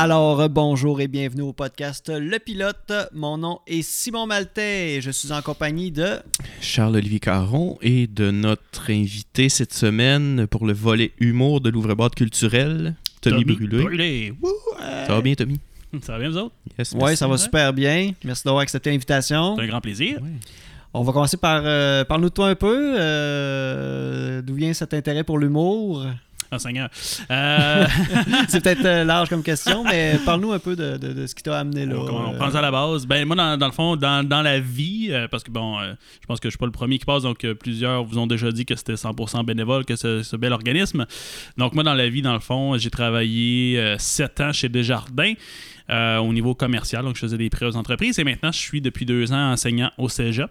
Alors, euh, bonjour et bienvenue au podcast Le Pilote. Mon nom est Simon Maltais et je suis en compagnie de... Charles-Olivier Caron et de notre invité cette semaine pour le volet humour de l'ouvre-boîte culturel, Tommy, Brûlé. Brûlé. Wouh, Ça va bien, Tommy? Ça va bien, vous autres? Yes, Oui, ça va Ouais. super bien. Merci d'avoir accepté l'invitation. C'est un grand plaisir. Ouais. On va commencer par... euh, Parle-nous de toi un peu. euh, D'où vient cet intérêt pour l'humour? Ah, Seigneur. Euh, C'est peut-être euh, large comme question, mais parle-nous un peu de, de- de ce qui t'a amené là. on, on euh. prend ça à la base. Ben, moi, dans, dans le fond, dans, dans la vie, euh, parce que bon, je pense que je suis pas le premier qui passe, donc plusieurs vous ont déjà dit que c'était 100% bénévole, que ce, ce bel organisme. Donc, moi, dans la vie, dans le fond, j'ai travaillé 7 ans chez Desjardins. euh, au niveau commercial, donc je faisais des prêts aux entreprises et maintenant je suis depuis deux ans enseignant au cégep.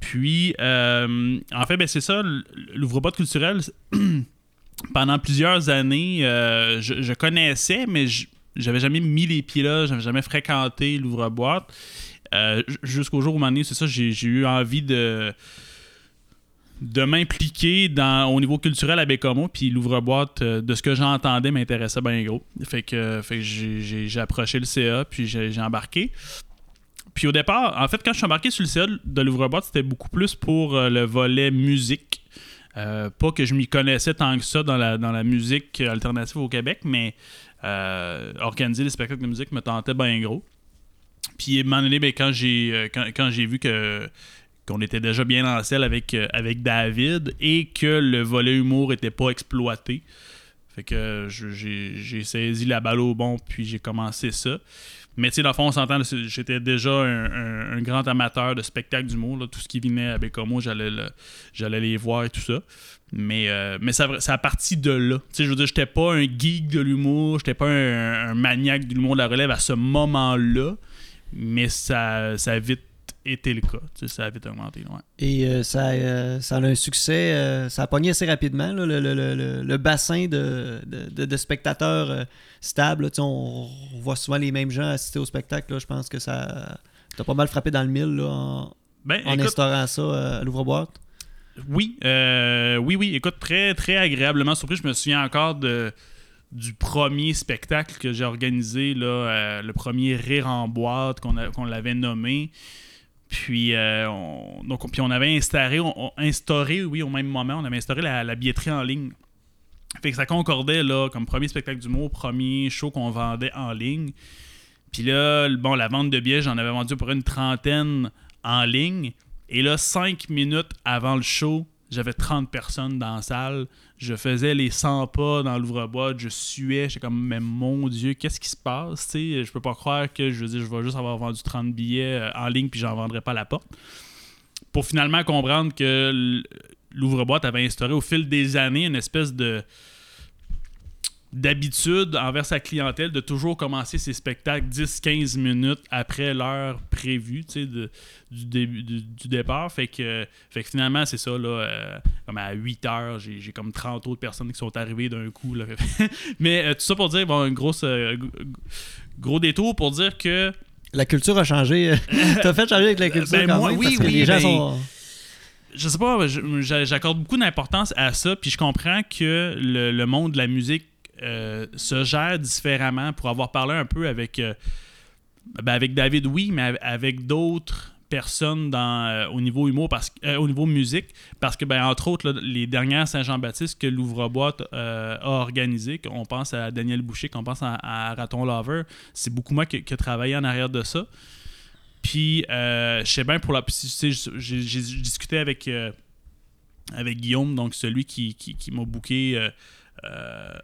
Puis, euh, en fait, ben, c'est ça, l- l'ouvre-boîte culturel, pendant plusieurs années, euh, je, connaissais, mais j'avais jamais mis les pieds là, j'avais jamais fréquenté l'ouvre-boîte. Euh, Jusqu'au jour où, un c'est ça, j'ai eu envie de de m'impliquer au niveau culturel à Bécomo puis l'ouvre-boîte euh, de ce que j'entendais m'intéressait bien gros. Fait que, fait que j'ai- approché le CA puis j'ai embarqué. Puis au départ en fait quand je suis embarqué sur le CA de l'ouvre-boîte c'était beaucoup plus pour le volet musique euh, pas que je m'y connaissais tant que ça dans la, dans la musique alternative au Québec, mais euh, organiser des spectacles de musique me tentait bien gros. Puis à un moment donné, ben, quand j'ai euh, quand, quand j'ai vu que qu'on était déjà bien en selle avec, avec David et que le volet humour était pas exploité. Fait que j'ai saisi la balle au bon, puis j'ai commencé ça. Mais tu sais, dans le fond, on s'entend, j'étais déjà un, grand amateur de spectacles d'humour. Tout ce qui venait à Bécomo, j'allais le- j'allais les voir et tout ça. Mais, euh, mais ça, a parti de là. Tu sais, je veux dire, j'étais pas un geek de l'humour, j'étais pas un, un maniaque de l'humour de la relève à ce moment-là, mais ça, ça a vite été le cas. Tu sais, ça a vite augmenté. ouais. Et euh, ça, euh, ça a un succès, euh, ça a pogné assez rapidement, là, le, le- le- le- bassin de, de- spectateurs stable. là. Tu sais, on, on voit souvent les mêmes gens assister au spectacle. là. Je pense que ça t'as pas mal frappé dans le mille là, en, Ben, en écoute, instaurant ça à l'ouvre-boîte? Oui, oui, oui. Écoute, très, très agréablement surpris. Je me souviens encore de, du premier spectacle que j'ai organisé, là, euh, le premier Rire en boîte qu'on l'avait nommé. Puis, euh, on, donc, puis on avait instauré, oui, au même moment, on avait instauré la, la billetterie en ligne. Fait que ça concordait, là, comme premier spectacle d'humour, premier show qu'on vendait en ligne. Puis là, bon, la vente de billets, j'en avais vendu pour une trentaine en ligne. Et là, cinq minutes avant le show, j'avais 30 personnes dans la salle. Je faisais les 100 pas dans l'ouvre-boîte. Je suais. J'étais comme, mais mon Dieu, qu'est-ce qui se passe? Sais, je peux pas croire que je veux dire, je vais juste avoir vendu 30 billets euh, en ligne puis j'en vendrai pas la porte. Pour finalement comprendre que l'ouvre-boîte avait instauré au fil des années une espèce de d'habitude envers sa clientèle de toujours commencer ses spectacles 10-15 minutes après l'heure prévue de- du, début, du, du départ. Fait que, fait que finalement, c'est ça, là, euh, comme à 8 heures, j'ai j'ai comme 30 autres personnes qui sont arrivées d'un coup. Là. Mais euh, tout ça pour dire, bon, une grosse, euh, gros détour pour dire que La culture a changé. T'as fait changer avec la culture Ben, quand moi, même, oui, parce que oui, les gens ben, sont... je sais pas, j'accorde beaucoup d'importance à ça, puis je comprends que le, le monde de la musique euh, se gère différemment pour avoir parlé un peu avec, euh, ben, avec David, oui, mais av- avec d'autres personnes dans, euh, au niveau humour, parce, au niveau musique, parce que, ben, entre autres, les dernières Saint-Jean-Baptiste que l'ouvre-boîte a organisées, qu'on pense à Daniel Boucher, qu'on pense à, Raton Lover, c'est beaucoup moi qui, qui a travaillé en arrière de ça. Puis, je sais bien pour la. J'ai discuté avec, avec Guillaume, donc celui qui, qui, qui m'a booké,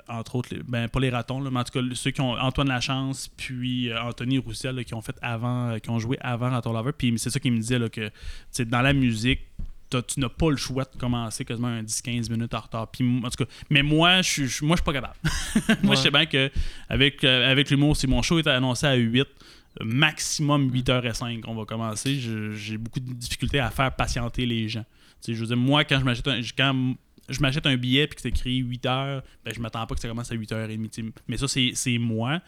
entre autres, les- ben, pas les ratons, là, mais en tout cas, ceux qui ont Antoine Lachance, puis euh, Anthony Roussel, là, qui ont fait avant, euh, qui ont joué avant Raton Lover. Puis c'est ça qu'il me disait, là, que dans la musique, tu n'as pas le choix de commencer quasiment un 10-15 minutes en retard. Puis, en tout cas, mais moi, je suis moi, je suis pas capable. moi, Ouais. je sais bien que avec, euh, avec l'humour, si mon show est annoncé à 8, maximum 8h05 on va commencer. J'ai beaucoup de difficultés à faire patienter les gens. Je veux dire, moi, quand je m'achète un, quand je m'achète un billet et que c'est écrit 8h, ben, je m'attends pas que ça commence à 8h30. tu sais. Mais ça, c'est moi.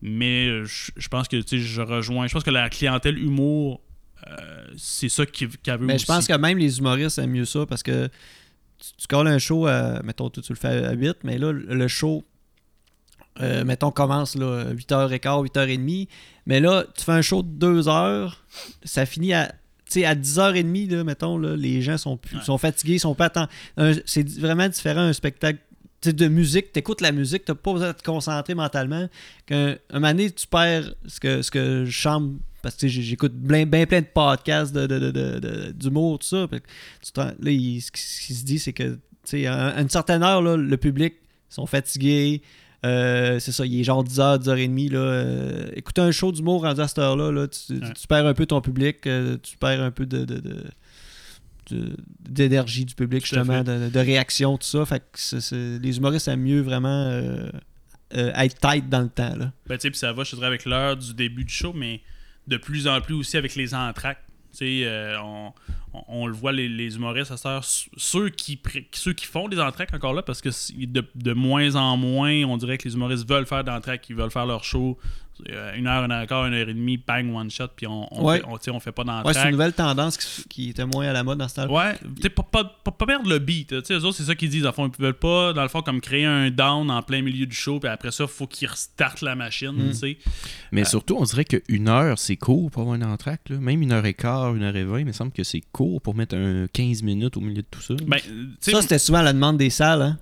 Mais euh, je, je pense que je rejoins. Je pense que la clientèle humour, euh, c'est ça qui, qui veut Mais aussi. je pense que même les humoristes aiment mieux ça parce que tu, tu colles un show, à, mettons, tu, tu le fais à 8, mais là, le show euh, mettons, commence là, 8h15, 8h30. Mais là, tu fais un show de 2 heures, ça finit à. Sais, à 10h30, là, mettons, là, les gens sont, plus, Ouais. sont fatigués, ils sont pas attend- un- C'est vraiment différent un spectacle de musique. Tu écoutes la musique, tu pas besoin de te concentrer mentalement. Qu'un un moment donné, tu perds ce que, ce que je chante. Parce que j'écoute bien, bien plein de podcasts de, de- de- de- de- d'humour, tout ça. Tu là, il- ce qui se dit, c'est que à une certaine heure, là, le public sont fatigués. Euh, c'est ça, il est genre 10h, 10h30. Là, euh, écouter un show d'humour rendu à cette heure-là, là, tu, Ouais. tu perds un peu ton public, euh, tu perds un peu de, d'énergie du public, Tout justement, de, de réaction, tout ça. Fait que les humoristes aiment mieux vraiment être tight dans le temps. Là. Ben, tu sais, puis ça va, je dirais, avec l'heure du début du show, mais de plus en plus aussi avec les entractes. Euh, on, on- le voit, les, humoristes ceux qui, ceux qui font des entractes encore là, parce que de, moins en moins, on dirait que les humoristes veulent faire d'entractes, ils veulent faire leur show. Euh, une heure, une heure et quart, une heure et demie, bang, one shot, puis on, on, Ouais. fait, on, fait pas Ouais, c'est une nouvelle tendance qui, qui était moins à la mode dans ce temps Ouais, tu pas, pas, pas, pas perdre le beat. Eux autres, c'est ça qu'ils disent. Dans le fond, ils veulent pas, dans le fond, comme créer un down en plein milieu du show, puis après ça, faut qu'ils restartent la machine, Mm. tu sais. Mais Euh, surtout, on dirait qu'une heure, c'est court pour avoir un entracte. Là. Même une heure et quart, une heure et vingt, il me semble que c'est court pour mettre un 15 minutes au milieu de tout ça. Ben, Ça, c'était souvent à la demande des salles. Hein?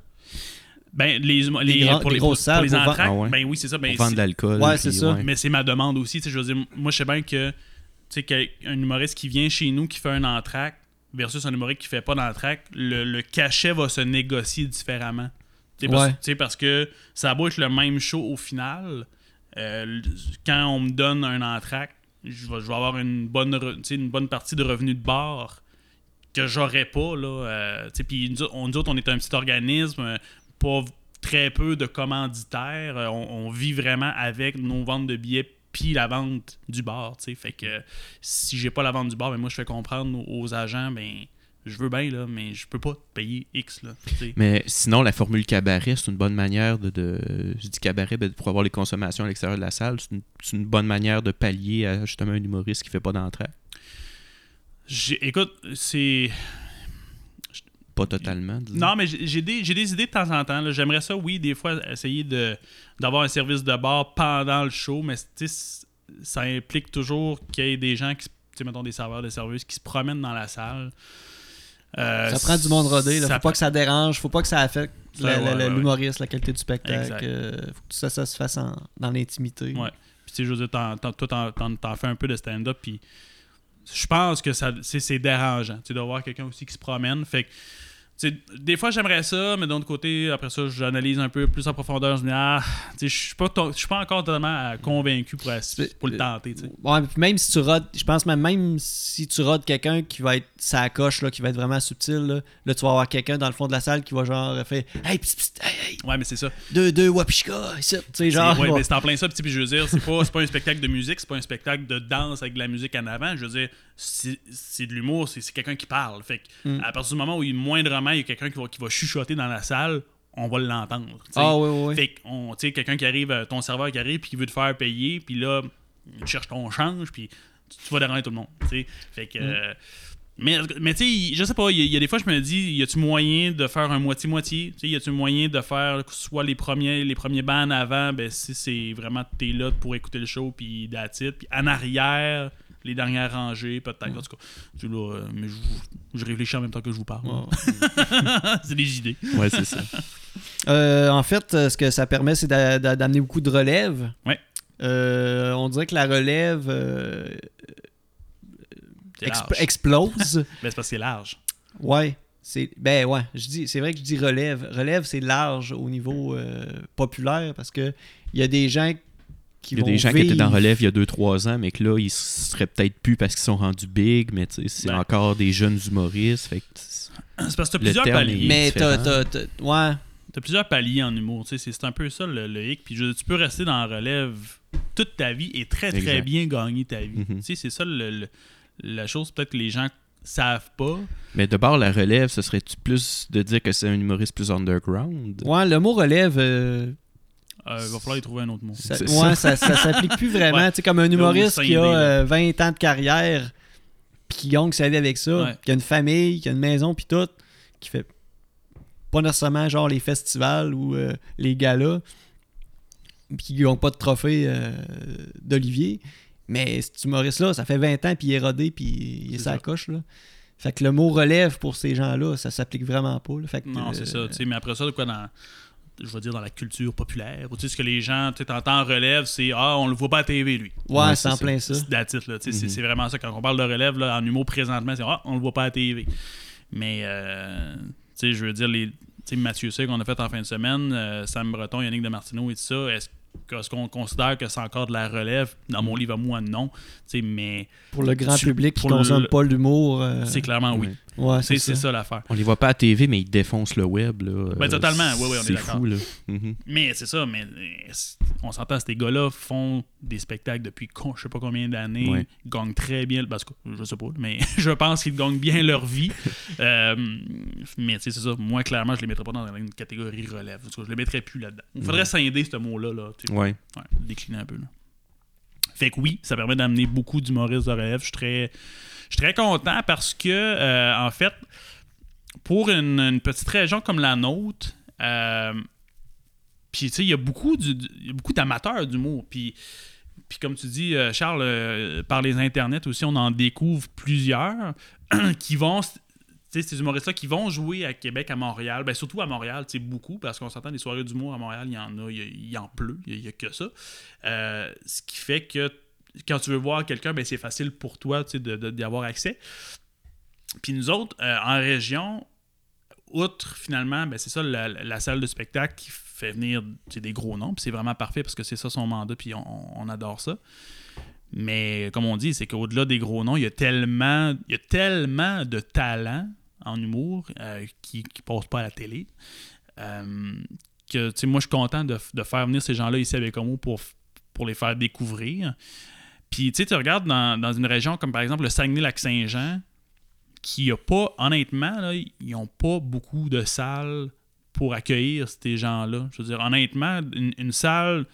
Ben, les, les, grands- pour les, grosses pour salles les pour Ah ouais. ben oui, c'est ça. Ben, pour vendre de l'alcool. Ouais, c'est ça. mais c'est ma demande aussi. Je veux dire, moi, je sais bien que, tu sais, qu'un humoriste qui vient chez nous qui fait un entracte versus un humoriste qui fait pas d'entracte, le, le cachet va se négocier différemment. Tu sais, parce, Ouais. parce que ça a beau être le même show au final. euh, quand on me donne un entracte, je vais, je vais avoir une bonne, re- tu sais, une bonne partie de revenus de bar que j'aurais pas. Là, euh, tu sais, puis nous, on, nous autres, on est un petit organisme, pas très peu de commanditaires. euh, On, on vit vraiment avec nos ventes de billets puis la vente du bar. tu sais. Fait que si j'ai pas la vente du bar, ben moi je fais comprendre aux, agents, ben je veux bien, là, mais je peux pas te payer X. Là. Mais sinon, la formule cabaret, c'est une bonne manière de. de- je dis cabaret ben, pour avoir les consommations à l'extérieur de la salle. C'est une, bonne manière de pallier à justement un humoriste qui fait pas d'entrée. Écoute, c'est. Pas totalement. disons. Non, mais j'ai des, j'ai des idées de temps en temps. là. J'aimerais ça, oui, des fois, essayer de d'avoir un service de bar pendant le show, mais ça implique toujours qu'il y ait des gens qui, mettons des serveurs de service qui se promènent dans la salle. Euh, Ça prend du monde rodé. Là. ça Faut pas que ça dérange. Faut pas que ça affecte Ça, la- la- ouais, la- ouais, l'humoriste, la qualité du spectacle. Euh, faut que tout ça, ça se fasse en- dans l'intimité. Ouais. Puis, tu sais, je veux dire, t'en- t'en- toi, t'en- t'en t'en fais un peu de stand-up, puis je pense que ça c'est c'est dérangeant, tu de voir quelqu'un aussi qui se promène. Fait que, des fois, j'aimerais ça, mais d'un autre côté, après ça, j'analyse un peu plus en profondeur. Je me dis, ah, je suis pas, to- je suis pas encore totalement euh, convaincu pour, pour le tenter, tu sais. Ouais, même si tu rodes, je pense même, même si tu rodes quelqu'un qui va être sa coche, là, qui va être vraiment subtil, là, là, tu vas avoir quelqu'un dans le fond de la salle qui va genre faire Hey, psst, psst, hey, hey, Ouais, mais c'est ça. deux, deux wapishka, ici. Tu sais, C'est- genre. ouais, mais c'est en plein ça. Puis, je veux dire, c'est pas, c'est pas un spectacle de musique, c'est pas un spectacle de danse avec de la musique en avant. Je veux dire, c'est c'est de l'humour, c'est quelqu'un qui parle. Fait que, Mm. à partir du moment où, il, moindrement, il y a quelqu'un qui va, qui va chuchoter dans la salle, on va l'entendre. tu. Ah, oui, oui. Fait que, tu quelqu'un qui arrive, euh, ton serveur qui arrive, puis qui veut te faire payer, puis là, il cherche ton change, puis tu, tu vas déranger tout le monde. tu. Fait que. euh, mais, mais tu sais, je sais pas, il y, a- il y a des fois, je me dis, y a-tu moyen de faire un moitié-moitié? Tu sais, Y a-tu moyen de faire soit les premiers, les premiers bands avant, ben si c'est vraiment t'es là pour écouter le show, puis that's it. Puis en arrière, les dernières rangées, peut-être. En tout cas, là, euh, mais je, je réfléchis en même temps que je vous parle. C'est des idées. Ouais, c'est ça. Euh, en fait, euh, ce que ça permet, c'est d'a- d'a- d'amener beaucoup de relève. Ouais. Euh, on dirait que la relève euh, C'est exp- large. explose. Ben, c'est parce que c'est large. ouais. C'est ben ouais, je dis c'est vrai que je dis relève. Relève c'est large au niveau euh, populaire parce que il y a des gens qui Il y a vont des gens qui étaient dans relève il y a 2-3 ans, mais que là, ils seraient peut-être plus parce qu'ils sont rendus big, mais c'est Ben. encore des jeunes humoristes. C'est- parce que t'as plusieurs paliers. Mais t'as, différent. t'as- t'as- ouais. T'as plusieurs paliers en humour, tu sais, c'est c'est un peu ça le, le hic. Puis je- tu peux rester dans la relève toute ta vie et très très Exact. bien gagner ta vie. Mhm. Tu sais, c'est ça le- le- la chose peut-être que les gens savent pas. Mais de bord, la relève, ce serait-tu plus de dire que c'est un humoriste plus underground? Ouais, le mot relève euh, Euh, Il va falloir y trouver un autre mot. ça, C'est ouais, ça, ça s'applique plus vraiment, Ouais. tu sais comme un humoriste qui a scindé, là. euh, 20 ans de carrière puis qui gagne sa vie avec ça, Ouais. qui a une famille, qui a une maison puis tout, qui fait pas nécessairement genre les festivals ou euh, les galas. puis qui n'ont pas de trophée euh, d'Olivier. Mais cet humoriste-là, ça fait 20 ans, puis il est rodé, puis il est sa coche. Là. Fait que le mot relève pour ces gens-là, ça s'applique vraiment pas. là. Fait que, Non, euh, c'est ça. tu sais, Mais après ça, de quoi dans. Je veux dire dans la culture populaire, ou tu sais, ce que les gens, tu t'entends relève, c'est Ah, on le voit pas à TV, lui. Ouais, c'est en plein ça. C'est là. Tu sais, c'est- Mhm. C'est vraiment ça. Quand on parle de relève, là, en humour présentement, c'est Ah, on le voit pas à TV. Mais, euh, tu sais, je veux dire, les. Tu sais, Mathieu C qu'on a fait en fin de semaine, euh, Sam Breton, Yannick de Martineau et tout ça, est-ce est-ce qu'on considère que c'est encore de la relève? Dans mon livre à moi, non. Tu sais, mais Pour le grand Tu- public qui pour le- consomme pas l'humour. euh, c'est clairement oui. Ouais, C'est ça. ça l'affaire. On les voit pas à TV, mais ils défoncent le web. Là. Ben, Euh, totalement. Ouais, ouais, on est c'est d'accord. fou, là. Mhm. Mais c'est ça, mais euh, on s'entend, ces gars-là font des spectacles depuis je sais pas combien d'années, Ouais. ils gagnent très bien, parce que je sais pas, mais je pense qu'ils gagnent bien leur vie. Euh, mais tu sais, c'est ça, moi clairement, je les mettrais pas dans une catégorie relève. En tout cas, je les mettrais plus là-dedans. Il faudrait scinder ce mot-là, là, tu sais. Ouais. Décliner un peu. Là. Fait que oui, ça permet d'amener beaucoup d'humoristes de relève. Je suis très, je suis très content parce que, euh, en fait, pour une, petite région comme la nôtre, euh, puis tu sais, il y a beaucoup, d'amateurs d'humour. Puis, puis comme tu dis, euh, Charles, par les internets aussi, on en découvre plusieurs qui vont ces humoristes-là qui vont jouer à Québec, à Montréal, ben surtout à Montréal, sais, beaucoup, parce qu'on s'entend des soirées d'humour à Montréal, il y en a, il y, en pleut, il y a, que ça. Ce qui fait que quand tu veux voir quelqu'un, ben c'est facile pour toi, sais, de- d'y avoir accès. Puis nous autres, euh, en région, outre finalement, ben c'est ça, la, salle de spectacle qui fait venir des gros noms, c'est vraiment parfait parce que c'est ça son mandat, puis on, adore ça. Mais comme on dit, c'est qu'au-delà des gros noms, il y a tellement, il y a tellement de talent en humour euh, qui ne passe pas à la télé. euh, que moi, je suis content de, de faire venir ces gens-là ici avec Homo pour, pour les faire découvrir. Puis, tu sais, tu regardes dans, dans une région comme par exemple le Saguenay-Lac-Saint-Jean, qui a pas, honnêtement, là, ils n'ont pas beaucoup de salles pour accueillir ces gens-là. Je veux dire, honnêtement, une, une salle,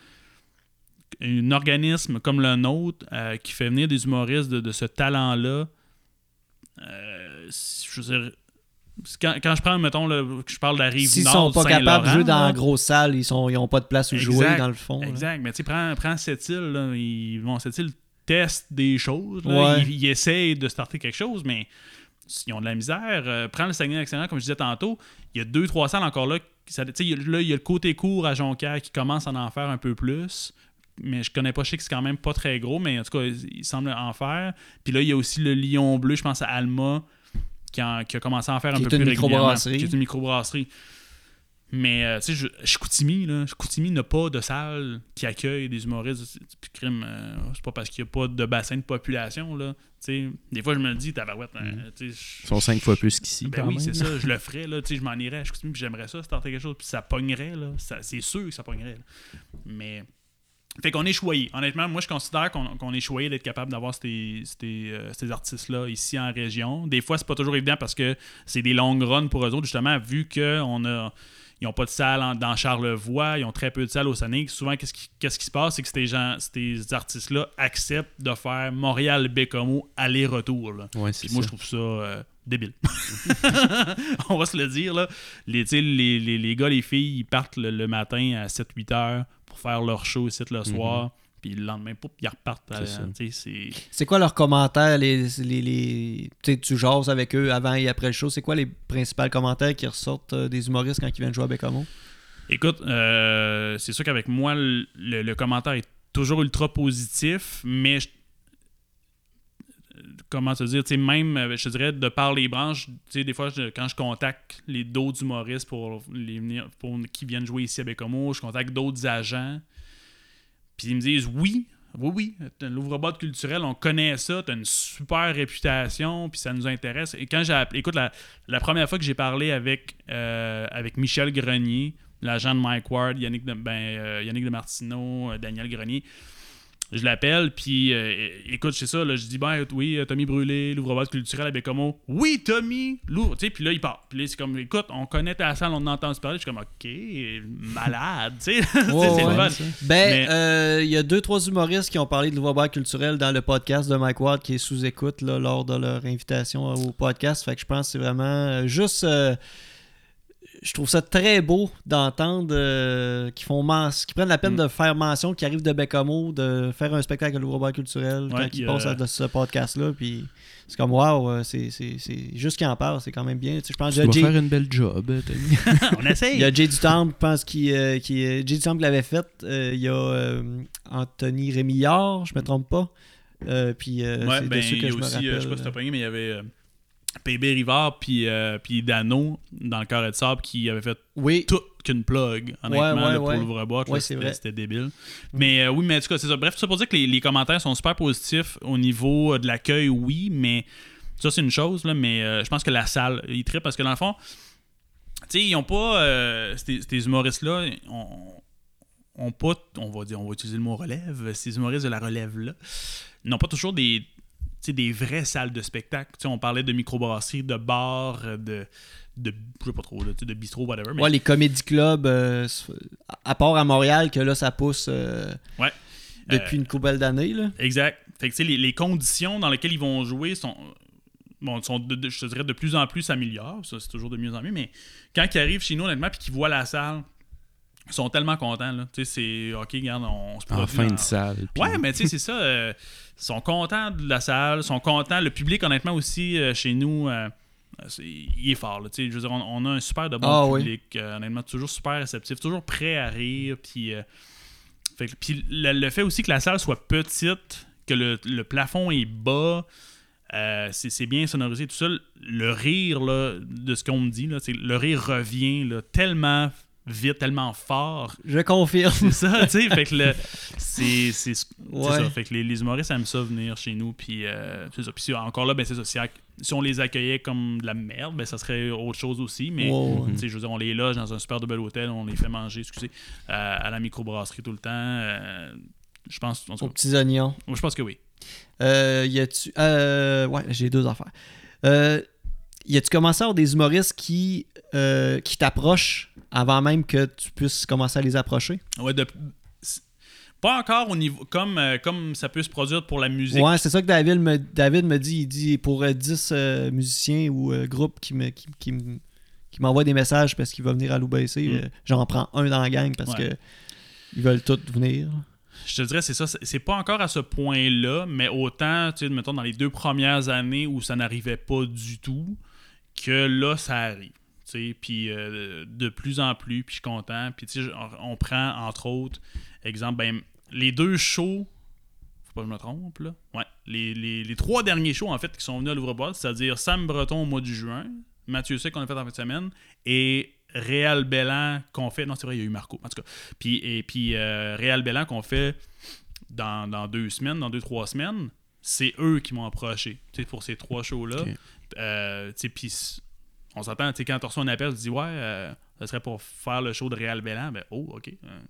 un organisme comme le nôtre euh, qui fait venir des humoristes de, de ce talent-là, euh, je veux dire, quand, quand je prends, mettons, le, je parle de la rive S'ils sont pas capables de jouer dans la grosse salle, ils sont ils ont pas de place où jouer dans le fond. là. Exact, mais tu sais, prends, prends cette île, là, ils vont cette île teste des choses, là, Ouais. ils, ils essayent de starter quelque chose, mais s'ils ont de la misère, euh, prends le Saguenay Lac-Saint-Jean, comme je disais tantôt, il y a deux, trois salles encore là. ça- là, il y a le côté court à Jonquière qui commence à en faire un peu plus. Mais je connais pas, je sais que c'est quand même pas très gros, mais en tout cas, il, il semble en faire. Puis là, il y a aussi le Lion Bleu, je pense à Alma, qui, en- qui a commencé à en faire Qui un peu plus régulièrement. microbrasserie. Qui est une microbrasserie. Mais, euh, tu sais, je- Chicoutimi, là, Chicoutimi n'a pas de salle qui accueille des humoristes. C'est- Puis, crime, euh, c'est pas parce qu'il n'y a pas de bassin de population, là. Tu sais, des fois, je me le dis, tabarouette, tu sais, je- Ils sont cinq fois plus qu'ici. ben quand oui, même. c'est ça, je le ferais, là, tu sais, je m'en irais à Chicoutimi, puis j'aimerais ça, starter quelque chose, puis ça pognerait, là, ça, c'est sûr que ça pognerait, là. Mais, fait qu'on est choyé. Honnêtement, moi, je considère qu'on, qu'on est choyé d'être capable d'avoir ces, ces, euh, ces artistes-là ici en région. Des fois, c'est pas toujours évident parce que c'est des longues runs pour eux autres, justement, vu qu'on a... Ils n'ont pas de salle en- dans Charlevoix, ils ont très peu de salles au Sonic. Souvent, qu'est-ce qui, se passe? C'est que ces, gens, ces artistes-là acceptent de faire Montréal-Bécomo aller-retour. Ouais, Puis moi, je trouve ça euh, débile. On va se le dire, là. Les, tu sais, les, les, les gars, les filles, ils partent le, le matin à 7-8 heures pour faire leur show ici le soir. Puis le lendemain, poup, ils repartent. à- Mhm. C'est quoi leurs commentaires les, les, les- tu sais, tu jases avec eux avant et après le show? C'est quoi les principaux commentaires qui ressortent euh, des humoristes quand ils viennent jouer à Bécamo? Écoute, euh, c'est sûr qu'avec moi, le, le- le commentaire est toujours ultra positif, mais je- comment te dire, tu sais, même, euh, je te dirais, de par les branches, tu sais, des fois, je- quand je contacte les d'autres humoristes pour, les venir, pour qui viennent jouer ici à Bécomo, je contacte d'autres agents, puis ils me disent oui, oui, oui, t'as l'ouvre-boîte culturel, on connaît ça, t'as une super réputation, puis ça nous intéresse. Et quand j'ai appelé, écoute, la, la première fois que j'ai parlé avec, euh, avec Michel Grenier, l'agent de Mike Ward, Yannick de, ben, euh, Yannick de Martineau, euh, Daniel Grenier, je l'appelle, puis euh, écoute, c'est ça, là, je dis, ben oui, euh, Tommy Brûlé, l'ouvre-boîte culturel à Bécomo. Oui, Tommy, l'ouvre, tu sais, puis là, il part. Puis là, c'est comme, écoute, on connaît ta salle, on en entend parler. Je suis comme, ok, malade, tu sais. C'est Ouais, fun. Ben, Mais- euh, il y a deux, trois humoristes qui ont parlé de l'ouvre culturel dans le podcast de Mike Ward qui est sous écoute là, lors de leur invitation au podcast. Fait que je pense que c'est vraiment euh, juste. euh, je trouve ça très beau d'entendre euh, qu'ils font men- qu'ils prennent la peine Mm. de faire mention, qu'ils arrivent de Bécamo, de faire un spectacle à l'Ouvre-Bar culturel Ouais, quand ils passent à de ce podcast-là. Puis c'est comme, waouh, c'est c'est- c'est- juste qu'ils en parlent, c'est quand même bien. Tu sais, je pense Tu dois Jay- faire une belle job, euh, Tommy. On essaye. il y a Jay Dutemps, je pense, qui, euh, qui euh, Jay Dutemps qui l'avait fait. Euh, il y a euh, Anthony Rémillard, je me trompe pas. Euh, puis euh, Ouais, c'est ben, de ceux il que y a je me aussi, euh, je sais pas si rappelle. t'as pogné, mais il y avait euh, PB Rivard puis, euh, puis Dano dans le carré de sable qui avait fait Oui, tout qu'une plug, honnêtement, Ouais, ouais, pour ouais. l'ouvre-boîte. c'était- débile. Mais euh, oui, mais en tout cas, c'est ça. Bref, tout ça pour dire que les, les commentaires sont super positifs au niveau euh, de l'accueil, oui, mais ça, c'est une chose, là, mais euh, je pense que la salle, ils trippent parce que dans le fond, tu sais, ils ont pas. ces, ces humoristes-là, on, ont pas, on va dire, on va utiliser le mot relève, ces humoristes de la relève-là, n'ont pas toujours des, des vraies salles de spectacle. On parlait de microbrasserie, de bar, de, de je sais pas trop, sais, de bistrot, whatever. mais- ouais, les comédie clubs, euh, à part à Montréal, que là, ça pousse euh, Ouais. depuis Euh, une couple d'années. là. Exact. Fait que, tu sais, les, les conditions dans lesquelles ils vont jouer sont, bon, sont de, de- je te dirais, de plus en plus s'améliorent. Ça, c'est toujours de mieux en mieux. Mais quand ils arrivent chez nous, honnêtement, puis qu'ils voient la salle, ils sont tellement contents. Là. Tu sais, c'est OK, regarde, on se produit en- une salle. puis- Ouais, mais tu sais, c'est ça. euh, sont contents de la salle, sont contents. Le public, honnêtement, aussi, euh, chez nous, euh, il est fort. Là, je veux dire, on, on a un super de bon Ah, oui. public. euh, honnêtement, toujours super réceptif, toujours prêt à rire. Puis, fait que- puis le, le fait aussi que la salle soit petite, que le, le plafond est bas, c'est bien sonorisé, tout ça. Le rire, là, de ce qu'on me dit, là, le rire revient là, tellement vite, tellement fort Je confirme. c'est ça, tu sais. Fait que le. C'est c'est- c'est Ouais. ça. Fait que les, les humoristes aiment ça venir chez nous. Puis euh, c'est ça. Puis si- encore là, ben c'est ça. Si, on les accueillait comme de la merde, ben ça serait autre chose aussi. Mais tu sais, je veux dire, on les loge dans un super de bel hôtel, on les fait manger, excusez, euh, à la microbrasserie tout le temps. euh, je pense. Aux petits oignons. je pense que oui. Euh, y a-tu. Ouais, j'ai deux affaires. Y a-tu commencé à avoir des humoristes qui, qui t'approchent? Avant même que tu puisses commencer à les approcher? Ouais, de- pas encore au niveau. Comme, euh, comme ça peut se produire pour la musique. Ouais, c'est ça que David me, David me dit. Il dit pour euh, 10 euh, musiciens ou euh, groupes qui me. Qui, qui qui m'envoient des messages parce qu'il va venir à l'UBC, Mm. j'en prends un dans la gang parce Ouais. que ils veulent tous venir. Je te dirais, c'est ça. c'est- C'est pas encore à ce point-là, mais autant, tu sais, mettons, dans les deux premières années où ça n'arrivait pas du tout, que là, ça arrive. Puis euh, de plus en plus, puis je suis content. Puis tu sais, on, on prend, entre autres, exemple, ben, les deux shows, faut pas que je me trompe, là. Ouais, les, les- les trois derniers shows, en fait, qui sont venus à l'ouvre-boîte, c'est-à-dire Sam Breton au mois de juin, Mathieu C qu'on a fait en fin de semaine, et Réal Bellan qu'on fait. Non, c'est vrai, il y a eu Marco, en tout cas. Puis, et puis euh, Réal Bellan qu'on fait dans, dans deux semaines, dans deux, trois semaines, c'est eux qui m'ont approché tu sais, pour ces trois shows-là. Euh, on s'entend, tu sais, quand tu reçois un appel, tu dis ouais, euh, ça serait pour faire le show de Réal Bellan. Ben, oh, ok, euh,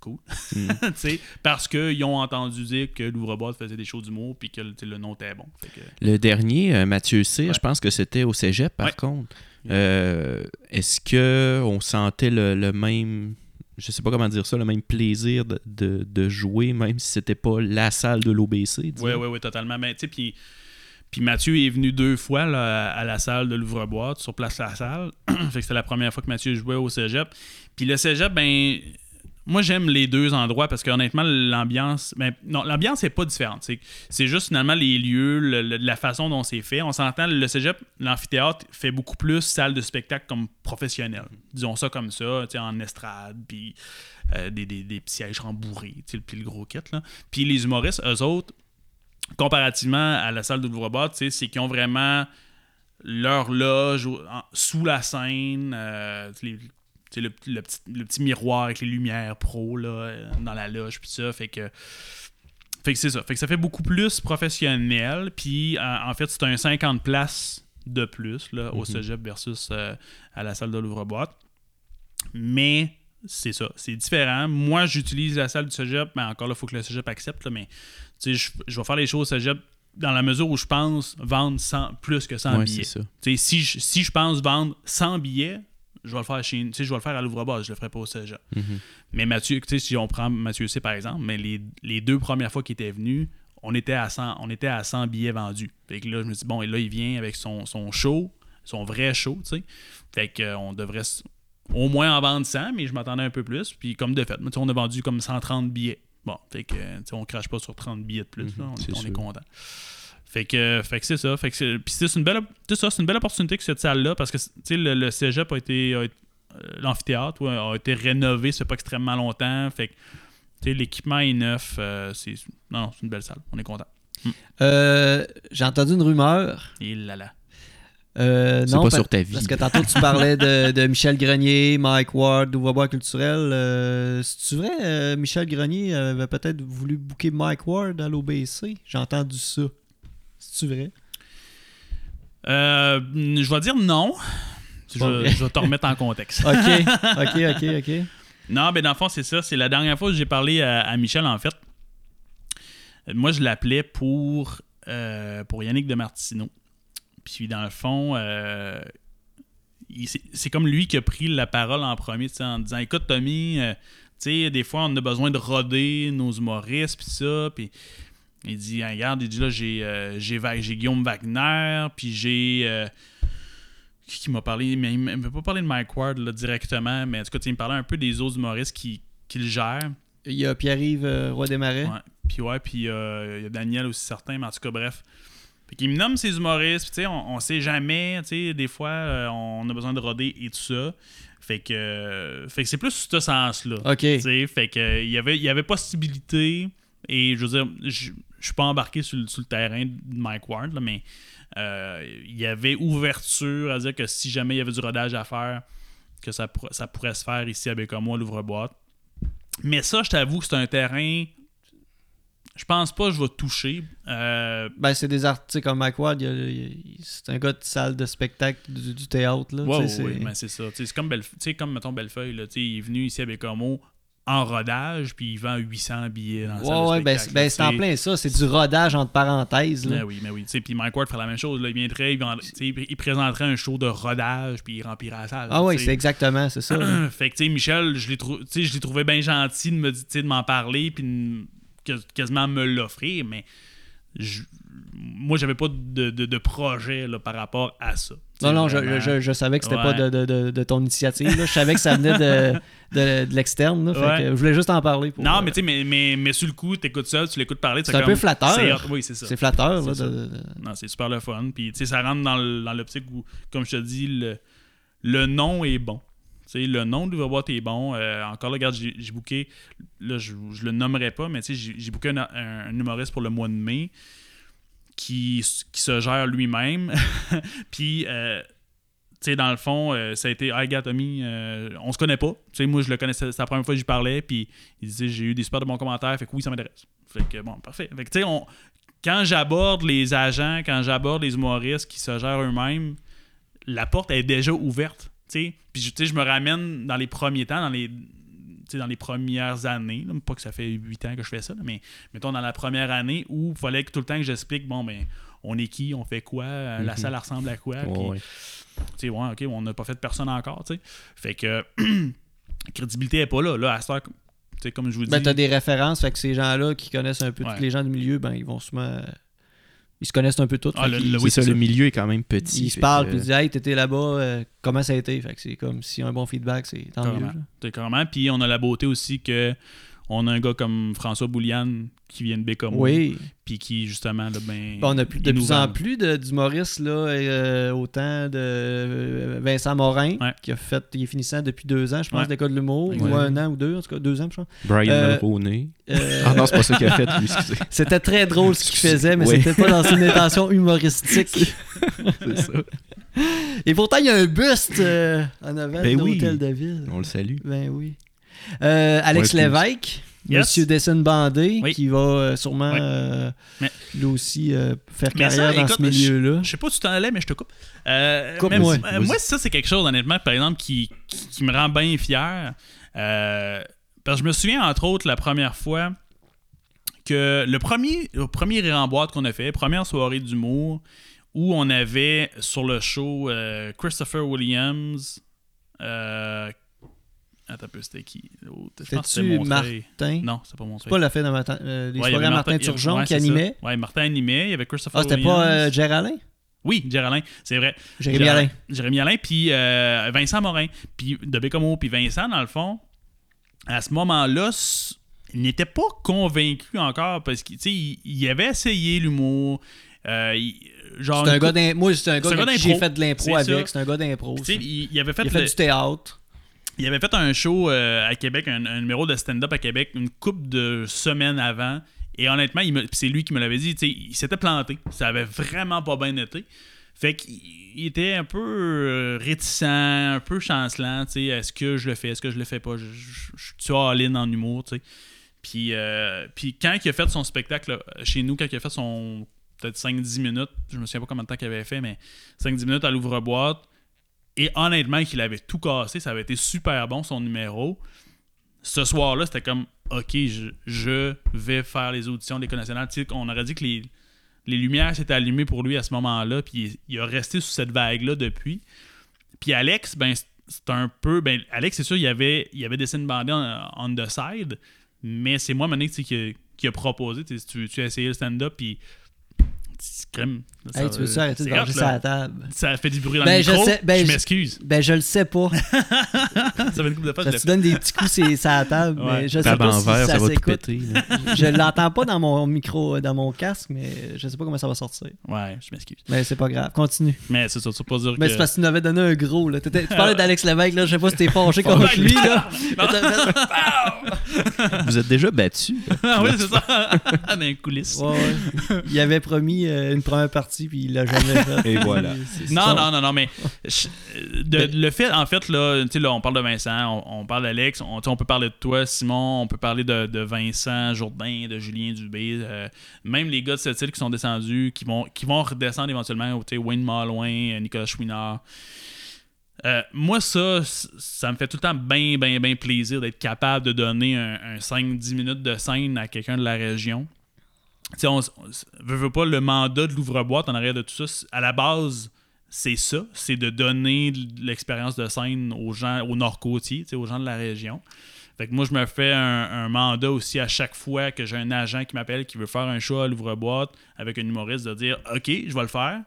cool. Mm. Tu sais, parce qu'ils ont entendu dire que l'ouvre-boîte faisait des shows d'humour puis que le nom était bon. Fait que, Le dernier, euh, Mathieu C, Ouais. je pense que c'était au cégep, par Ouais. contre. Euh, Est-ce que on sentait le, le même, je sais pas comment dire ça, le même plaisir de, de- de jouer, même si c'était pas la salle de l'OBC? Oui, oui, oui, totalement. Mais, tu sais, puis, puis Mathieu est venu deux fois là, à la salle de l'ouvre-boîte, sur place la salle. fait que c'était la première fois que Mathieu jouait au cégep. Puis le cégep, ben. Moi, j'aime les deux endroits parce qu'honnêtement, l'ambiance. Ben, non, l'ambiance n'est pas différente. C'est, juste finalement les lieux, la façon dont c'est fait. On s'entend, le cégep, l'amphithéâtre fait beaucoup plus salle de spectacle comme professionnel. Disons ça comme ça, en estrade, puis euh, des, des, des sièges rembourrés, puis le gros kit. Là. Puis les humoristes, eux autres, comparativement à la salle de sais, c'est qu'ils ont vraiment leur loge sous la scène, euh, les- le, le petit, le petit miroir avec les lumières pro là, euh, dans la loge, puis ça, fait que. Fait que c'est ça. Fait que ça fait beaucoup plus professionnel. Puis euh, en fait, c'est un 50 places de plus là, au Mhm. cégep versus euh, à la salle de l'ouvre-boîte. Mais c'est ça, c'est différent. Moi, j'utilise la salle du cégep, mais encore là, il faut que le cégep accepte. là, mais je, je vais faire les choses au cégep dans la mesure où je pense vendre 100 plus que 100 Ouais, billets. ça. Si, je, si je pense vendre 100 billets, je vais le faire chez je vais le faire à l'ouvre-boîte, je le ferai pas au cégep. Mhm. Mais Mathieu, si on prend Mathieu C par exemple, mais les, les deux premières fois qu'il était venu, on était à 100, on était à 100 billets vendus. Fait que là, je me dis, bon, et là, il vient avec son, son show, son vrai show, tu sais. Fait que, euh, on devrait. au moins en vendre 100, mais je m'attendais un peu plus. Puis comme de fait, on a vendu comme 130 billets. Bon, fait que, on crache pas sur 30 billets de plus. Mhm, là. on, est content. Fait que, fait que c'est ça. Fait que c'est- puis c'est c'est une belle, ça, c'est une belle opportunité que cette salle-là, parce que le, le cégep a été, euh, l'amphithéâtre ouais, a été rénové, c'est pas extrêmement longtemps. Fait que tu sais, l'équipement est neuf. euh, c'est, non, non, c'est une belle salle. On est content. Euh, J'ai entendu une rumeur. Et là là. Euh, C'est non, pas pa- sur ta vie. Parce que tantôt, tu parlais de, de Michel Grenier, Mike Ward, d'Ouvre-Bois Culturel. Euh, C'est-tu vrai, euh, Michel Grenier avait peut-être voulu booker Mike Ward à l'OBC? J'ai entendu ça. C'est-tu vrai? Euh, je vais dire non. Je, vais te remettre en contexte. OK, OK, OK, OK. Non, ben dans le fond, c'est ça. C'est la dernière fois que j'ai parlé à, à Michel, en fait. Moi, je l'appelais pour, euh, pour Yannick de Martino. Puis, dans le fond, euh, c'est comme lui qui a pris la parole en premier, en disant Écoute, Tommy, euh, tu sais, des fois, on a besoin de roder nos humoristes, puis ça. Puis, il dit Regarde, il dit là, j'ai euh, Guillaume Wagner, puis j'ai. euh, qui qui m'a parlé, mais il ne m'a pas parlé de Mike Ward là, directement, mais en tout cas, il me parlait un peu des autres humoristes qui, qui le gèrent. Il y a Pierre-Yves euh, Roy Desmarais. Ouais. Puis ouais, puis il y a Daniel aussi certain, mais en tout cas, bref. Fait qu'il me nomme ses humoristes, tu sais, on, on sait jamais, tu sais, des fois, euh, on a besoin de roder et tout ça. Fait que, euh, fait que c'est plus ce sens-là. OK. Tu sais, fait que euh, il y avait, il y avait possibilité, et je veux dire, je je suis pas embarqué sur, le- sur le terrain de Mike Ward, là, mais il y avait ouverture à dire que si jamais il y avait du rodage à faire, que ça, pour- ça pourrait se faire ici à Bécomo, à l'ouvre-boîte. Mais ça, je t'avoue que c'est un terrain. Je pense pas que je vais toucher. Euh, Ben, c'est des artistes comme a- C'est un gars de salle de spectacle du, du théâtre. Là, ouais, c'est- ben, c'est ça. C'est comme, Belle- tu sais, comme, mettons, Bellefeuille. Là, il est venu ici à Bécomo en rodage, puis il vend 800 billets dans la salle Ouais, de ben, ben, c'est en plein ça. C'est du rodage entre parenthèses. Là. Ben oui, mais oui. Tu sais, Puis Mike Ward ferait la même chose. Là. Il viendrait, il, vend- il présenterait un show de rodage, puis il remplirait la salle. ah oui, c'est exactement, c'est ça. fait que, tu sais, Michel, je l'ai trou- trouvé bien gentil de me m'en parler, puis de quasiment me l'offrir, mais je- moi, j'avais pas de, de- de projet là, par rapport à ça. Tu Non, non, je, vraiment. je, je savais que c'était Ouais. pas de, ton initiative. là. Je savais que ça venait de, l'externe. là. Fait Ouais. que je voulais juste en parler. Pour, Non, euh, mais tu sais, mais, mais, mais sur le coup, t'écoutes ça, tu l'écoutes parler. C'est un peu flatteur. c'est. Oui, c'est ça. c'est flatteur. C'est Non, c'est super le fun. Puis, tu sais, ça rentre dans l'optique où, comme je te dis, le, le nom est bon. Le nom de l'ouvre-boîte est bon. Euh, encore là, regarde, j'ai booké, là, je, je le nommerai pas, mais j'ai booké un, un- humoriste pour le mois de mai qui, qui se gère lui-même. Puis, euh, dans le fond, euh, ça a été, ah, gars, Tommy, on se connaît pas. Moi, je le connaissais, c'est la première fois que j'y parlais. Puis, il disait, j'ai eu des super de bons commentaires. Fait que oui, ça m'intéresse. Fait que bon, parfait. Fait que, tu sais, quand j'aborde les agents, quand j'aborde les humoristes qui se gèrent eux-mêmes, la porte est déjà ouverte. Tu. Puis je- tu sais, je me ramène dans les premiers temps, dans les, tu sais, dans les premières années, là, pas que ça fait huit ans que je fais ça, là, mais mettons dans la première année où il fallait que tout le temps que j'explique, bon, ben, on est qui, on fait quoi, euh, la Mhm. salle ressemble à quoi, Ouais, puis, ouais. tu sais, ouais, ok, on n'a pas fait personne encore, tu sais. Fait que, la crédibilité est pas là. Là, à cette heure, tu sais, comme je vous dis. Ben, t'as des références, fait que ces gens-là qui connaissent un peu Ouais. tous les gens du milieu, ben, ils vont souvent. Ils se connaissent un peu tous. Ah, le- oui, ça, le milieu est quand même petit. ils se parlent, puis ils disent Hey, t'étais là-bas, euh, comment ça a été? Fait que c'est comme s'il y a un bon feedback, c'est tant mieux. T'es carrément. Puis on a la beauté aussi que on a un gars comme François Bouliane qui vient de Bécomo. Oui. Puis qui, justement, là, ben. Bon, on a plus, de plus en plus de- d'humoristes, là, euh, autant de euh, Vincent Morin, Ouais. qui a fait, il est finissant depuis deux ans, je pense, Ouais. l'école de l'humour, ou un an ou deux, en tout cas, deux ans, je pense. Brian Euh, Mulroney. Euh, Ah non, c'est pas ça qu'il a fait, lui, excusez. C'était très drôle ce qu'il faisait, mais Oui. c'était pas dans une intention humoristique. C'est ça. Et pourtant, il y a un buste euh, en avant Ben de oui. l'hôtel de ville. On le salue. Ben oui. Euh, Alex Ouais, Lévesque, Yes. Monsieur Dessin Bandé, Oui. qui va euh, sûrement Oui. euh, Mais- lui aussi euh, faire Mais ça, carrière dans écoute, ce milieu-là. Je sais pas où tu t'en allais, mais je te coupe. Euh, Coupe-moi. mais- euh, moi, ça, c'est quelque chose, honnêtement, par exemple, qui, qui, qui me rend bien fier. Euh, parce que je me souviens, entre autres, la première fois que le premier, le premier rire en boîte qu'on a fait, première soirée d'humour, où on avait sur le show euh, Christopher Williams. Attends un peu, c'était qui? C'était Montreuil. Martin? Non, c'est pas mon C'est pas la fin de Martin, euh, des Ouais, soirées Martin avait- Turgeon ouais, qui c'est ça. animait. Ouais, Martin animait. Il y avait Christopher Ah, c'était pas euh, Géraldin? Oui, Jérémy Alain, c'est vrai. Jérémy Alain. Jérémy Alain, puis euh, Vincent Morin. Puis de Bécomo, puis Vincent, dans le fond, à ce moment-là, il n'était pas convaincu encore parce qu'il il, il avait essayé l'humour. Euh, genre C'est un gars coupe- d'im- Moi, c'est un gars j'ai d'impro. fait de l'impro avec. C'est un gars d'impro. il, il avait fait, Il a fait le- du théâtre. Il avait fait un show euh, à Québec, un, numéro de stand-up à Québec, une couple de semaines avant. Et honnêtement, c'est lui qui me l'avait dit, il s'était planté. Ça avait vraiment pas bien été. Fait qu'il il était un peu euh, réticent, un peu chancelant, est-ce que je le fais, est-ce que je le fais pas, je, je, je suis all-in en humour, tu. Puis, euh, puis quand il a fait son spectacle chez nous, quand il a fait son peut-être 5-10 minutes, je me souviens pas combien de temps qu'il avait fait, mais 5-10 minutes à l'ouvre-boîte, et honnêtement, qu'il avait tout cassé, ça avait été super bon son numéro. Ce soir-là, c'était comme OK, je, je vais faire les auditions de l'École on aurait dit que les, les lumières s'étaient allumées pour lui à ce moment-là, puis il, il a resté sous cette vague-là depuis. Puis Alex, ben c'est- un peu. Ben, Alex, c'est sûr, il y avait, il avait des scènes bandées on, on the side, mais c'est moi, Mané, qui, qui a proposé. tu tu veux-tu essayer le stand-up, puis. Hey, tu veux-tu arrêter de manger ça à la table? Ça fait du bruit dans Ben, le je micro. sais, ben, je je- m'excuse. Ben, je le sais pas. ça fait une couple de fois. Ça, je tu donnes des petits coups c'est ça à la table, Ouais. mais je sais Table pas en si verre, ça, ça va péter. Je l'entends pas dans mon micro, dans mon casque, mais je sais pas comment ça va sortir. Ouais, je m'excuse. Mais c'est pas grave, continue. Mais c'est ça, c'est pas dire Mais que... c'est parce que tu nous avais donné un gros, là. T'étais- Tu parlais d'Alex Lévesque, là, je sais pas si t'es fâché contre lui, là. Vous êtes déjà battu. ah oui, c'est ça. Dans les coulisses. Il avait promis euh, une première partie, puis il l'a jamais fait. Et voilà. Non, non, non, non, mais de- le fait, en fait, là, tu sais, là, on parle de Vincent, on, on parle d'Alex, on, peut parler de toi, Simon, on peut parler de, de Vincent Jourdain, de Julien Dubé, euh, même les gars de cette île qui sont descendus, qui vont, qui vont redescendre éventuellement, tu sais, Wayne Malouin, euh, Nicolas Chouinard. Euh, moi, ça, ça me fait tout le temps bien, bien, bien plaisir d'être capable de donner un, un 5-10 minutes de scène à quelqu'un de la région. Tu sais, on, on veut, veut pas le mandat de l'ouvre-boîte en arrière de tout ça. À la base, c'est ça, c'est de donner l'expérience de scène aux gens, aux Nord-Côtiers, tu sais, aux gens de la région. Fait que moi, je me fais un, un mandat aussi à chaque fois que j'ai un agent qui m'appelle, qui veut faire un show à l'ouvre-boîte avec un humoriste, de dire OK, je vais le faire,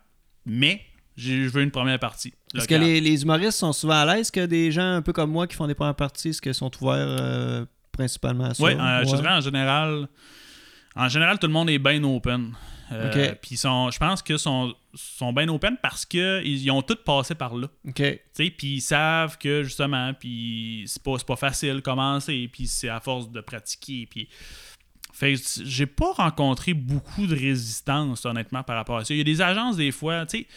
mais je veux une première partie. Est-ce que les, les humoristes sont souvent à l'aise que des gens un peu comme moi qui font des premières parties, est-ce qu'ils sont ouverts euh, principalement à ça? Oui, euh, je dirais en général, en général, tout le monde est bien open. Euh, Ok. Puis ils sont- je pense qu'ils sont, sont bien open parce qu'ils ils ont tous passé par là. OK. Tu sais, puis ils savent que justement, puis c'est pas, pas facile de commencer, puis c'est à force de pratiquer, puis. Fait que j'ai pas rencontré beaucoup de résistance, honnêtement, par rapport à ça. Il y a des agences, des fois, tu sais,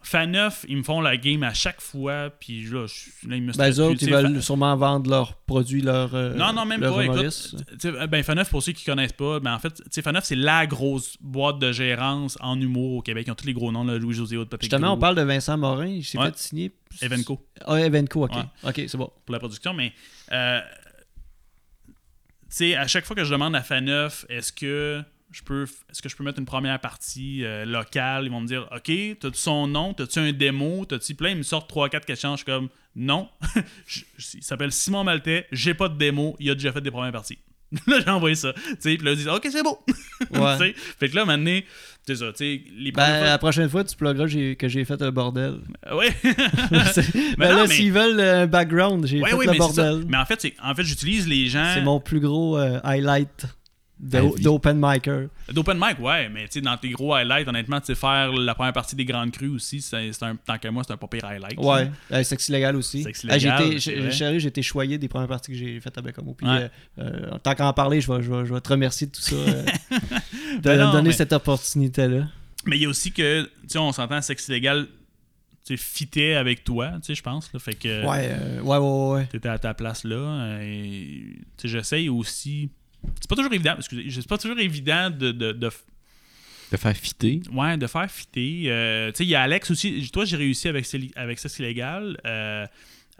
Faneuf, ils me font la game à chaque fois, puis là, je- là ils me Ben, eux autres, ils veulent Fa- sûrement vendre leurs produits, leurs euh, non, non, même pas. Écoute, sais, ben, Faneuf, pour ceux qui connaissent pas, ben, en fait, Faneuf, c'est la grosse boîte de gérance en humour au Québec. Ils ont tous les gros noms, là, Louis-José Haute, Patrick Justement, on parle de Vincent Morin. Il s'est Ouais. fait signer. Evenco. Ah, Evenco, ok. Ouais. Ok, c'est bon. pour la production, mais euh, tu sais, à chaque fois que je demande à Faneuf, est-ce que je peux est-ce que je peux mettre une première partie euh, locale, ils vont me dire OK, t'as-tu son nom, t'as-tu un démo, t'as-tu. Puis là, ils me sortent 3-4 questions, je suis comme non. Je- je- il s'appelle Simon Maltais, j'ai pas de démo, il a déjà fait des premières parties. là, j'ai envoyé ça. Tu puis là, ils disent OK, c'est beau. Ouais. Tu fait que là, maintenant, c'est ça, tu sais, les Ben, la prochaine fois, tu plugueras que j'ai fait un bordel. fois- Ouais. Mais ben là, mais- s'ils veulent un background, j'ai ouais, fait ouais, le mais bordel. Mais en fait, en fait j'utilise les gens. C'est mon plus gros euh, highlight. D'open micer. D'open mic, ouais, mais tu sais, dans tes gros highlights, honnêtement, tu sais, faire la première partie des grandes crues aussi, c'est un, tant que moi, c'est un pas pire highlight. Ouais, euh, sexe illégal aussi. Sexe Ah, j'ai été- choyé des premières parties que j'ai faites à Bécamo. Puis, Ouais. euh, euh, tant qu'à en parler, je vais, je, vais, je vais te remercier de tout ça. euh, de Ben me non, donner mais- cette opportunité-là. Mais il y a aussi que, tu sais, on s'entend, tu sais, fitait avec toi, tu sais, je pense, là, fait que Ouais, ouais, ouais, ouais. t'étais à ta place là. et, tu sais, j'essaye aussi. C'est pas toujours évident, excusez, c'est pas toujours évident de, de, de De faire fitter. Ouais, de faire fitter. Euh, tu sais, il y a Alex aussi. Toi, j'ai réussi avec, avec Sexe Illégal. Euh,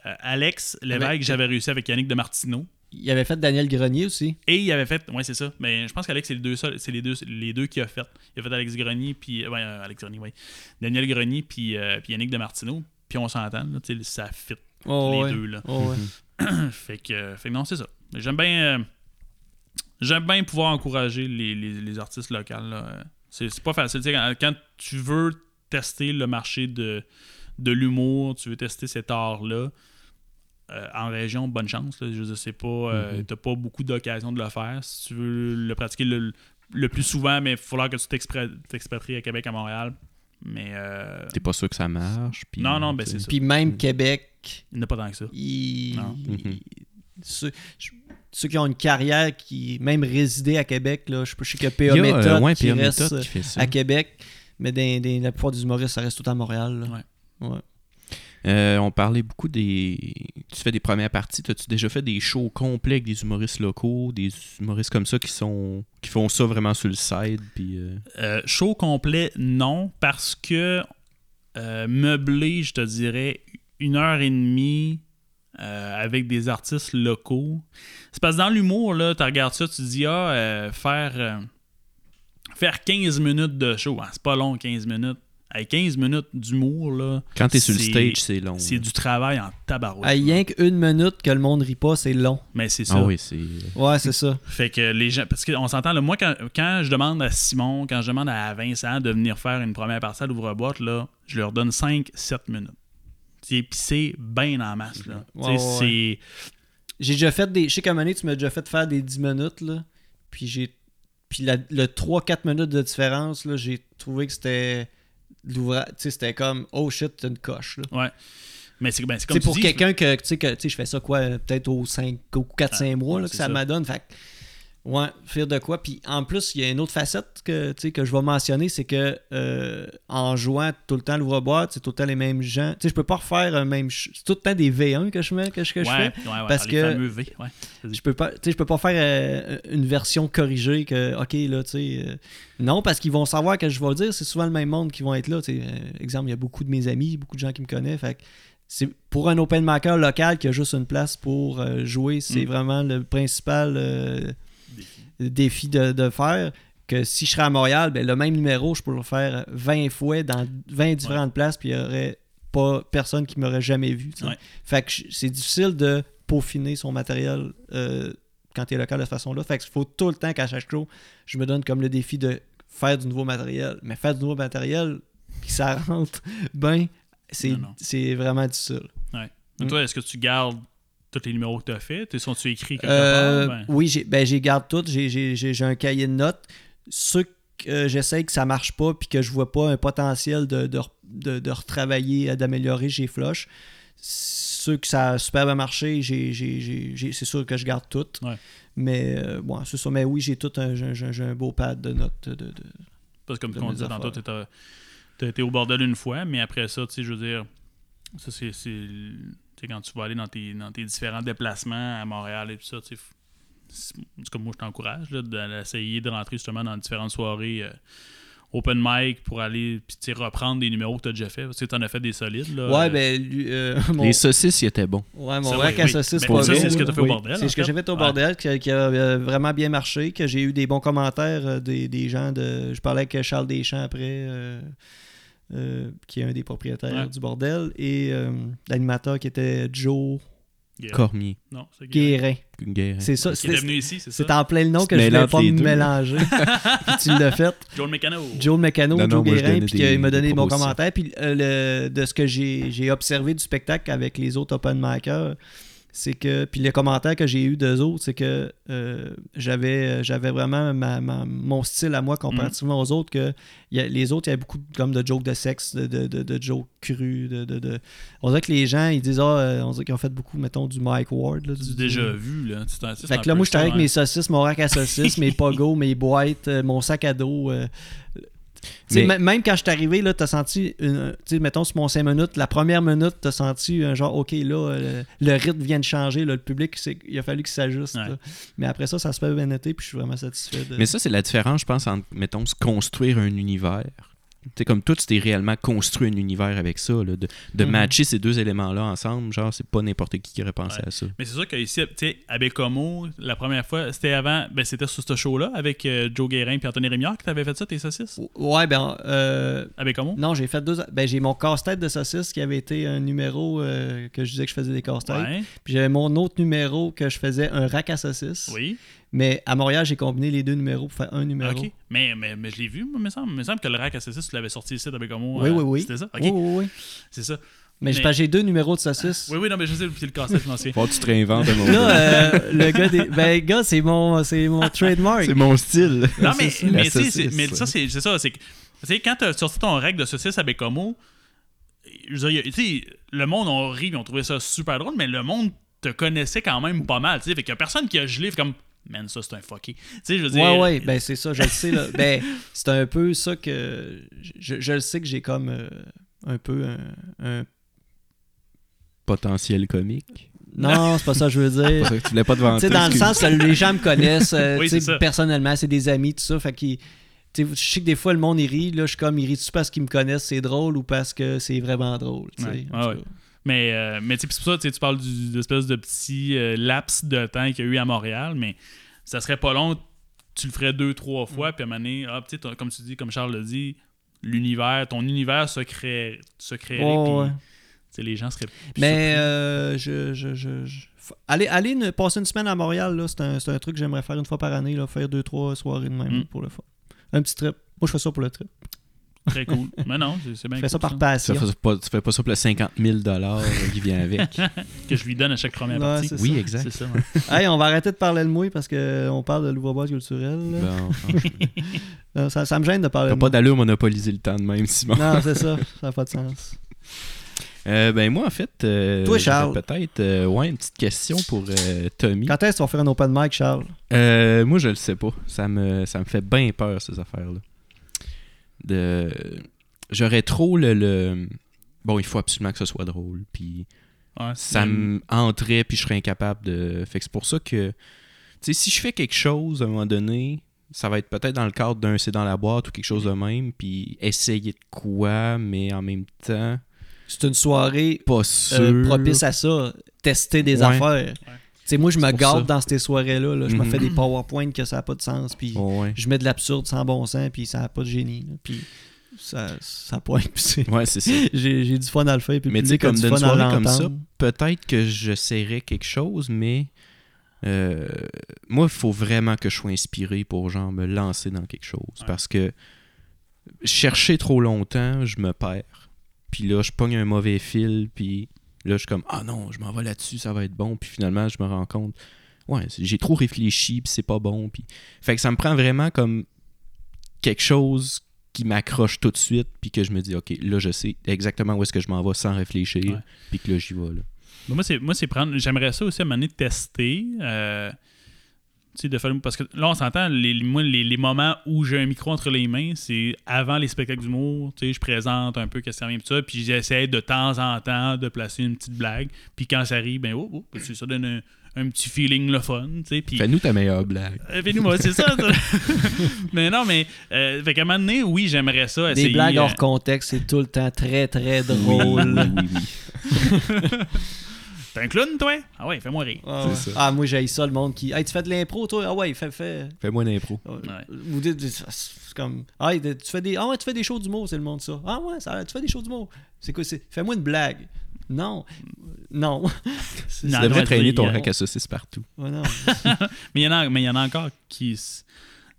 euh, Alex Lévesque, Avec- j'avais réussi avec Yannick de Martineau. Il avait fait Daniel Grenier aussi. Et il avait fait. Ouais, c'est ça. Mais je pense qu'Alex, c'est les deux seuls- c'est les deux, les deux qu'il a fait. Il a fait Alex Grenier, puis. Ouais, euh, Alex Grenier, ouais. Daniel Grenier, puis, euh, puis Yannick de Martineau. Puis on s'entend, là, tu sais, ça fit Oh, les ouais. deux, là. Oh, ouais. fait, que, fait que non, c'est ça. J'aime bien. J'aime bien pouvoir encourager les, les, les artistes locaux. là. C'est c'est pas facile. Tu sais, Quand, quand tu veux tester le marché de, de l'humour, tu veux tester cet art-là, euh, en région, bonne chance. là. Je c'est pas, euh, Mhm. t'as pas beaucoup d'occasions de le faire. Si tu veux le pratiquer le, le plus souvent, mais il va falloir que tu t'expatries à Québec, à Montréal. Mais euh, T'es pas sûr que ça marche. puis, Non, non, ben, sais. c'est ça. Puis même Québec, il n'y a pas tant que ça. il- Non. Mhm. ceux, je- ceux qui ont une carrière qui même résidé à Québec, là, je, sais Il PA a, euh, Méthode ouais, qui P.A. reste Méthode qui fait ça. à Québec, mais dans, dans la plupart des humoristes, ça reste tout à Montréal. là. Ouais. Euh, on parlait beaucoup des. Tu fais des premières parties. As-tu déjà fait des shows complets avec des humoristes locaux, des humoristes comme ça qui sont qui font ça vraiment sur le side, puis. euh, Euh, show complet, non, parce que euh, meublé, je te dirais, une heure et demie euh, avec des artistes locaux. C'est parce que dans l'humour, là, tu regardes ça, tu te dis, ah, euh, faire, euh, faire 15 minutes de show, hein, c'est pas long, 15 minutes. Avec 15 minutes d'humour, là, Quand t'es sur le stage, c'est long. c'est du travail en tabarouette. À rien qu'une minute que le monde rit pas, c'est long. Mais c'est ça. Ah oui, c'est. Ouais, c'est ça. Fait que les gens. Parce qu'on s'entend, là, moi, quand, quand je demande à Simon, quand je demande à Vincent de venir faire une première partie à l'ouvre-boîte, là, je leur donne 5-7 minutes. Puis c'est bien en masse. Là. Ouais, ouais. J'ai déjà fait des. Je sais qu'à un moment donné, tu m'as déjà fait faire des 10 minutes, là. Puis j'ai. Puis la- le 3-4 minutes de différence, là, j'ai trouvé que c'était. l'ouvrage- Tu sais, c'était comme, oh shit, t'as une coche, là. Ouais. Mais c'est ben, comme tu pour quelqu'un que, tu sais, que, je fais ça quoi, peut-être aux 5, au 4-5 Ah, mois, là, que ça, ça. m'adonne. Fait ouais, faire de quoi. Puis en plus, il y a une autre facette que, que je vais mentionner, c'est que euh, en jouant tout le temps l'ouvre-boîte, c'est tout le temps les mêmes gens. Tu sais, je peux pas refaire un même. C'est tout le temps des V1 que je mets, que je, que je ouais, fais. ouais, ouais, parce que- V. Je peux pas, tu sais, je peux pas faire euh, une version corrigée que, ok, là, tu sais. euh, non, parce qu'ils vont savoir que je vais le dire. C'est souvent le même monde qui vont être là. tu sais. Exemple, il y a beaucoup de mes amis, beaucoup de gens qui me connaissent. Fait c'est pour un open maker local qui a juste une place pour jouer, c'est Mm. vraiment le principal défi de, de faire. Que si je serais à Montréal, ben, le même numéro, je pourrais le faire 20 fois dans 20 différentes places, puis il y aurait pas personne qui m'aurait jamais vu. Ouais. Fait que c'est difficile de peaufiner son matériel euh, quand tu es local de cette façon-là. Fait qu'il faut tout le temps qu'à chaque show, je me donne comme le défi de faire du nouveau matériel. Mais faire du nouveau matériel, puis ça rentre bien, c'est vraiment difficile. Mais Mm. Toi, est-ce que tu gardes tous les numéros que tu as faits Sont-tu écrits quelque Euh, part? Ben, Oui, j'ai ben, garde tout. J'ai- un cahier de notes. Ceux que euh, j'essaye que ça marche pas puis que je vois pas un potentiel de, de, de- de retravailler, euh, d'améliorer, j'ai flush. Ceux que ça a super bien marché, c'est sûr que je garde tout. Ouais. Mais euh, bon, c'est ça. Mais oui, j'ai tout un, j'ai un beau pad de notes. De, de- Parce que comme on disait tantôt, tu as été au bordel une fois, mais après ça, tu sais, je veux dire, ça c'est. Tu quand tu vas aller dans tes, dans tes différents déplacements à Montréal et tout ça, tu sais, f- c'est- en tout cas, moi, je t'encourage là, d'essayer de rentrer justement dans différentes soirées euh, open mic pour aller puis, tu reprendre des numéros que tu as déjà fait. Parce que tu en as fait des solides. Là, Ouais, Euh, ben, lui, euh, mon, Les saucisses, ils étaient bons. Ouais, mon rack oui, à oui. saucisse, Ben, pas ça, gros, c'est ce que t'as fait au bordel, C'est ce que j'ai fait. au bordel, qui, qui a euh, vraiment bien marché, que j'ai eu des bons commentaires euh, des, des gens de. Je parlais avec Charles Deschamps après, euh, euh, qui est un des propriétaires Ouais. du bordel, et euh, l'animateur qui était Joe Guérin. Cormier. Non, c'est Guérin. Guérin. Guérin. C'est ça. C'est était venu ici, c'est ça? c'est en plein le nom que je voulais pas les me deux. mélanger. Puis tu l'as fait. Joe Mécano. Joe Mécano, Non, Joe Guérin, puis des- il m'a donné des des bons propositions. commentaires. Puis euh, le- de ce que j'ai j'ai observé du spectacle avec les autres open micers, c'est que. Puis les commentaires que j'ai eu d'eux autres, c'est que euh, j'avais j'avais vraiment ma- ma- mon style à moi comparativement aux autres. que il y a- Les autres, il y avait beaucoup de, comme de jokes de sexe, de, de, de, de jokes crus. De, On dirait que les gens, ils disent, ah, euh, on dirait qu'ils ont fait beaucoup, mettons, du Mike Ward. Là, du, déjà vu, là. Tu fait que là, moi, je suis ça, avec hein. mes saucisses, mon rack à saucisses, mes pogos, mes boîtes, euh, mon sac à dos. euh. Tu Mais- Même quand je suis arrivé, là, t'as senti, une- tu mettons, sur mon 5 minutes, la première minute, t'as senti un genre, OK, là, euh, le rythme vient de changer, là, le public, c'est- il a fallu qu'il s'ajuste. Ouais. Mais après ça, ça se fait bien été, puis je suis vraiment satisfait de... Mais ça, c'est la différence, je pense, entre, mettons, se construire un univers. Tu sais, comme toi, tu t'es réellement construit un univers avec ça. là, de de Mhm. matcher ces deux éléments-là ensemble, genre, c'est pas n'importe qui qui aurait pensé Ouais. à ça. Mais c'est sûr qu'ici, tu sais, à Bécomo, la première fois, c'était avant, ben c'était sur ce show-là, avec euh, Joe Guérin et Anthony Rémillard que t'avais fait ça, tes saucisses? Ouais, ben... euh, À Bécomo? non, j'ai fait deux... Ben, j'ai mon casse-tête de saucisses qui avait été un numéro euh, que je disais que je faisais des casse-têtes. Ouais. Puis j'avais mon autre numéro que je faisais un rack à saucisses. Oui. Mais à Montréal, j'ai combiné les deux numéros pour faire un numéro. Ok. Mais, mais, mais je l'ai vu, moi, il me semble. Il me semble que le rack à saucisses, tu l'avais sorti ici avec Bécamo. Oui, oui, oui. C'était ça? Ok. Oui, oui, oui. C'est ça. Mais, j'ai- Mais- j'ai deux numéros de saucisses. Oui, oui, non, mais je sais, c'est le casse-tête financier. Faut que tu te réinventes. Là, euh, le gars des. Ben, gars, c'est mon, c'est mon trademark. C'est mon style. Non, mais, C'est ça. mais, La tu sais, c'est- saucisse. mais ça, c'est c'est ça. C'est que, tu sais, quand t'as sorti ton règle de saucisse à Bécomo, je le monde a ri, ils ont trouvé ça super drôle, mais le monde te connaissait quand même pas mal, tu sais. Fait qu'il y a personne qui a gelé, fait comme, man, ça, c'est un fucké. Tu sais, je veux dire. Ouais, ouais, ben c'est ça, je le sais. Là. ben, c'est un peu ça que. Je, je le sais que j'ai comme euh, un peu un. un- Potentiel comique. Non, c'est pas ça que je veux dire. C'est ça que tu voulais pas te vanter. dans le sens que les gens me connaissent euh, Oui, personnellement, c'est des amis, tout ça. Fait qu'ils. tu sais, Je sais que des fois, le monde, il rit. Là, je suis comme, il rit-tu parce qu'ils me connaissent, c'est drôle, ou parce que c'est vraiment drôle. tu sais, Ouais, tout ouais. Mais, euh, mais c'est pour ça, tu sais, tu parles du- de petit euh, laps de temps qu'il y a eu à Montréal, mais ça serait pas long, tu le ferais deux, trois fois, puis à un moment donné, ah, comme tu dis, comme Charles l'a dit, l'univers, ton univers se, crée, se créerait, ouais. les gens seraient. plus Mais euh, je, je, je, je- f- Allez, allez ne- passer une semaine à Montréal, là, c'est un, un truc que j'aimerais faire une fois par année, là, faire deux, trois soirées de même Mm. pour le fun. Un petit trip. Moi, je fais ça pour le trip. Très cool. mais non, c'est bien fais ça par passion. Ça fait pas, tu fais pas ça pour le 50 000 qui vient avec. que je lui donne à chaque première Ouais, partie. oui, ça. exact. C'est ça, ouais. Hey, on va arrêter de parler de mouille parce qu'on parle de l'ouvre-boîte culturelle. là. Bon, franchement. Euh, Ça, ça me gêne de parler T'as de pas d'allure monopoliser le temps de même, Simon. Non, c'est ça. Ça n'a pas de sens. Euh, ben moi, en fait, euh, Toi, Charles. peut-être euh, ouais, une petite question pour euh, Tommy. Quand est-ce qu'on va faire un open mic, Charles? Euh, moi, je le sais pas. Ça me, ça me fait bien peur, ces affaires-là. De... J'aurais trop le, le- Bon, il faut absolument que ce soit drôle. Puis Ouais, ça c'est- me entrait, puis je serais incapable de... Fait que c'est pour ça que... Tu sais, si je fais quelque chose, à un moment donné, ça va être peut-être dans le cadre d'un C'est dans la boîte ou quelque chose de même, puis essayer de quoi, mais en même temps, C'est une soirée pas sûr. euh, propice à ça. Tester des Ouais. affaires. Sais, moi, je me garde dans ces soirées-là. là. Je me Mhm. fais des PowerPoint que ça n'a pas de sens. Puis ouais. je mets de l'absurde sans bon sens. Puis ça n'a pas de génie. là. Puis ça, ça pointe. Ouais, c'est ça. j'ai, du fun à le faire. Puis Mais tu sais, comme du d'une soirée comme ça, peut-être que j'essaierais quelque chose, mais euh, moi, il faut vraiment que je sois inspiré pour genre me lancer dans quelque chose. Ouais. Parce que chercher trop longtemps, je me perds. Puis là, je pogne un mauvais fil, puis là, je suis comme Ah non, je m'en vais là-dessus, ça va être bon. Puis finalement, je me rends compte Ouais, j'ai trop réfléchi, puis c'est pas bon. Puis... Fait que ça me prend vraiment comme quelque chose qui m'accroche tout de suite, puis que je me dis Ok, là, je sais exactement où est-ce que je m'en vais sans réfléchir, puis que là, j'y vais. Là. Moi, c'est, prendre. J'aimerais ça aussi à un moment donné tester. euh, de faire. Parce que là, on s'entend, les, moi, les, les moments où j'ai un micro entre les mains, c'est avant les spectacles d'humour. Tu sais, je présente un peu qu'est-ce qui vient, tout ça. Puis j'essaie de temps en temps de placer une petite blague. Puis quand ça arrive, ben, oh, oh, ben, ça donne un, un petit feeling le fun. Tu sais, puis. Fais-nous ta meilleure blague. Euh, Fais-nous, moi, c'est ça. mais non, mais. Euh, fait qu'à un moment donné, oui, j'aimerais ça. Des essayer, blagues euh, hors contexte, c'est tout le temps très, très drôle. Oui, oui, oui. T'es un clown, toi? Ah ouais, fais-moi rire. Ah, ouais. Ah, moi, j'ai ça, le monde qui. Hey, tu fais de l'impro, toi? Ah, ouais, fais, fais. Fais-moi une impro. Ouais. Ouais. Ou des- des- c'est comme. Ah, tu fais des. Ah, ouais, tu fais des shows d'humour, c'est le monde, ça. Ah, ouais, ça, tu fais des shows d'humour. C'est quoi? c'est- Fais-moi une blague. Non. Non. Tu devrais traîner ton rack à saucisses partout. Ouais, non. Mais il y en a, mais il y en a encore qui,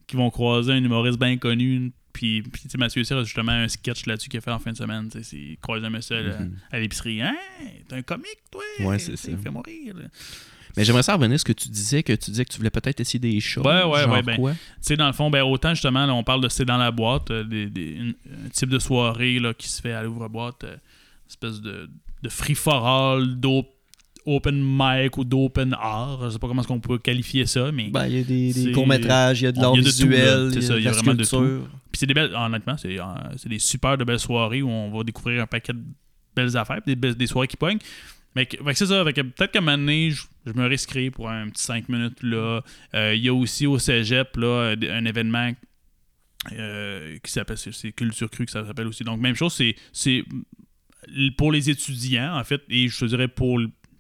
qui vont croiser un humoriste bien connu. Puis, puis tu sais, Mathieu Cyr a justement un sketch là-dessus qu'il a fait en fin de semaine. tu sais, C'est il croise un monsieur là, Mhm. à l'épicerie. Hein? T'es un comique, toi? Ouais, c'est ça. Fais-moi rire. là. Mais j'aimerais savoir revenir à ce que tu disais, que tu disais que tu voulais peut-être essayer des choses. Ouais, ouais, genre ouais, ben? Tu sais, dans le fond, ben, autant justement, là, on parle de c'est dans la boîte, euh, des, des- une- un type de soirée là, qui se fait à l'ouvre-boîte, euh, espèce de, de free-for-all, d'op- open mic ou d'open art. Je sais pas comment est-ce qu'on peut qualifier ça, mais. Ben, il y a des, courts-métrages, il y a de l'art visuel, il y a de la vraiment de. Puis c'est des belles, honnêtement, c'est, euh, c'est des super de belles soirées où on va découvrir un paquet de belles affaires, des, belles- des soirées qui pognent. Mais c'est ça, peut-être qu'à un moment donné, je, je me risquerai pour un petit 5 minutes là. Euh, Il y a aussi au Cégep là, un événement euh, qui s'appelle c'est, Culture Crue que ça s'appelle aussi. Donc même chose, c'est, c'est pour les étudiants en fait, et je te dirais pour,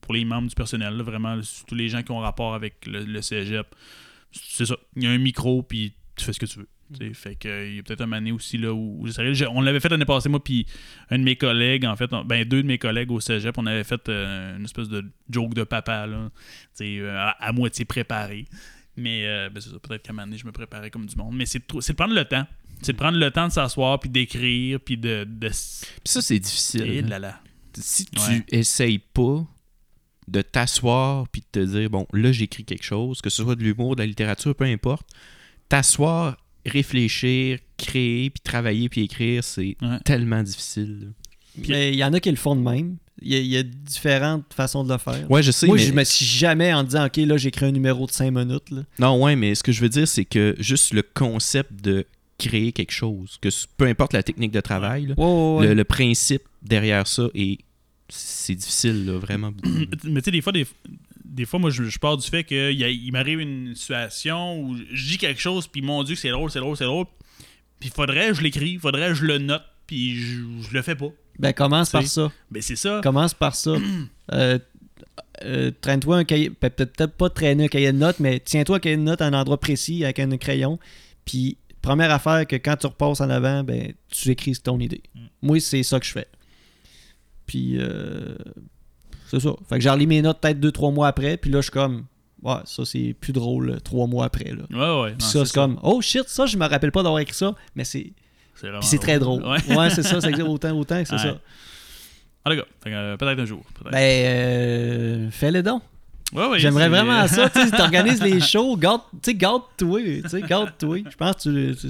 pour les membres du personnel, là, vraiment tous les gens qui ont rapport avec le, le Cégep. C'est ça, il y a un micro puis tu fais ce que tu veux. Sais, Fait que, il y a peut-être une année aussi là, où on l'avait fait l'année passée, moi, puis un de mes collègues, en fait, on- ben deux de mes collègues au cégep, on avait fait euh, une espèce de joke de papa, là, euh, à, à moitié préparé. Mais euh, ben, c'est ça, peut-être qu'à un moment donné, je me préparais comme du monde. Mais c'est de prendre le temps. C'est de prendre le temps de s'asseoir, puis d'écrire, puis de. de... Puis ça, c'est difficile. Et hein. là là. Si tu Ouais. essayes pas de t'asseoir puis de te dire, bon, là, j'écris quelque chose, que ce soit de l'humour, de la littérature, peu importe, t'asseoir, réfléchir, créer, puis travailler, puis écrire, c'est Ouais. tellement difficile. Mais il y en a qui le font de même. Il y, a, il y a différentes façons de le faire. Ouais, je sais, Moi, mais... je me suis jamais en disant, OK, là, j'écris un numéro de 5 minutes. Là. Non, ouais, mais ce que je veux dire, c'est que juste le concept de créer quelque chose, que peu importe la technique de travail, là, Ouais, ouais, ouais. le, le principe derrière ça est c'est difficile, là, vraiment. Mais tu sais, des fois, des, des fois, moi, je, je pars du fait qu'il il m'arrive une situation où je dis quelque chose, puis mon Dieu, que c'est drôle, c'est drôle, c'est drôle. Puis faudrait que je l'écris, faudrait que je le note, puis je, je le fais pas. Ben, commence par ça. Ben, c'est ça. Commence par ça. Euh, euh, Traîne-toi un cahier. Peut-être peut-être pas traîner un cahier de notes, mais tiens-toi un cahier de notes à un endroit précis avec un crayon. Puis, première affaire que quand tu repasses en avant, ben, tu écris ton idée. Mm. Moi, c'est ça que je fais. Puis, euh, c'est ça. Fait que j'ai relis mes notes peut-être deux, trois mois après. Puis là, je suis comme, ouais, ça, c'est plus drôle euh, trois mois après. Là. Ouais, ouais. Puis non, ça, c'est comme, oh shit, ça, je me rappelle pas d'avoir écrit ça, mais c'est C'est c'est très drôle. Ouais. Ouais, c'est ça, ça existe autant, autant que c'est Ouais. ça. En tout cas, fait que, euh, peut-être un jour. Ben, euh, fais-le donc. Ouais, ouais, J'aimerais c'est- vraiment ça. Tu sais, t'organises les shows, garde, tu sais, garde-toi. Tu sais, garde-toi. Je pense que tu, tu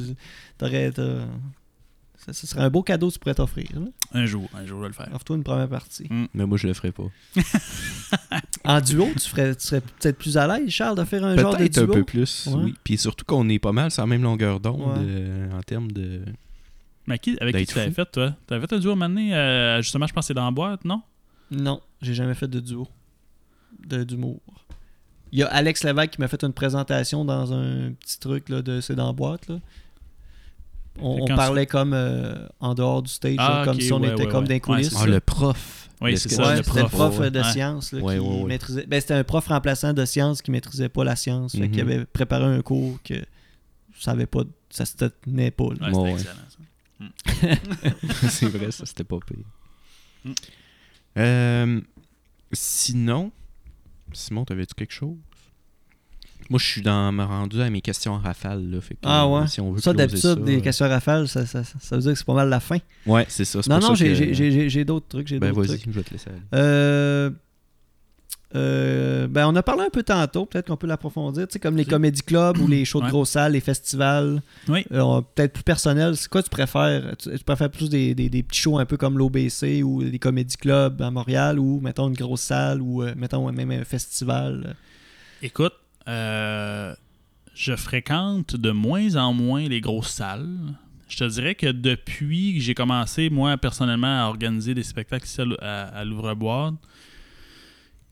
t'aurais. Ça, ça serait un beau cadeau que tu pourrais t'offrir. Un jour, un jour, je vais le faire. Offre-toi une première partie. Mais moi, je le ferai pas. En duo, tu, ferais, tu serais peut-être plus à l'aise, Charles, de faire un genre de Peut-être un duo? peu plus, Ouais. oui. Puis surtout qu'on est pas mal sur la même longueur d'onde Ouais. euh, en termes de... Mais qui, avec qui D'être tu l'avais fou. fait, toi? T'avais fait un duo à un moment donné, euh, justement, je pense que c'est dans la boîte, non? Non, j'ai jamais fait de duo. De, d'humour. Il y a Alex Lévesque qui m'a fait une présentation dans un petit truc là, de C'est dans la boîte. Là. On, parlait comme euh, en dehors du stage, Ah, là, comme si on ouais, était ouais, comme ouais. dans les Ouais, coulisses. Ah, le prof. Oui, Le c'est ça, Ouais, le prof, prof? Ouais. euh, de sciences là, Ouais, qui ouais, ouais. maîtrisait. Ben, c'était un prof remplaçant de sciences qui maîtrisait pas la science. Fait Mhm. qu'il avait préparé un cours que je savais pas, ça se tenait pas. c'était excellent, ça. c'est vrai, ça, c'était pas pire. Mm. Euh, sinon, Simon, t'avais-tu quelque chose? Moi, je suis dans me rendu à mes questions en rafale. Là, fait que, Ah ouais? Si on veut Ça, d'habitude, des euh, questions rafales, ça, ça, ça, ça veut dire que c'est pas mal la fin. Ouais, c'est ça. Non, non, j'ai que- j'ai- j'ai- j'ai- j'ai d'autres trucs. J'ai Ben d'autres vas-y, trucs. je vais te laisser aller. Euh, euh, ben, on a parlé un peu tantôt, peut-être qu'on peut l'approfondir. Tu sais, comme les comédie clubs ou les shows de Ouais. grosses salles, les festivals. Oui. Euh, peut-être plus personnel. C'est quoi tu préfères? Tu, tu préfères plus des, des- des petits shows un peu comme l'OBC ou des comédie clubs à Montréal ou, mettons, une grosse salle ou, euh, mettons, même un festival? Écoute, euh, je fréquente de moins en moins les grosses salles. Je te dirais que depuis que j'ai commencé, moi, personnellement, à organiser des spectacles ici à, l'Ou- à, à l'Ouvre-Boîte,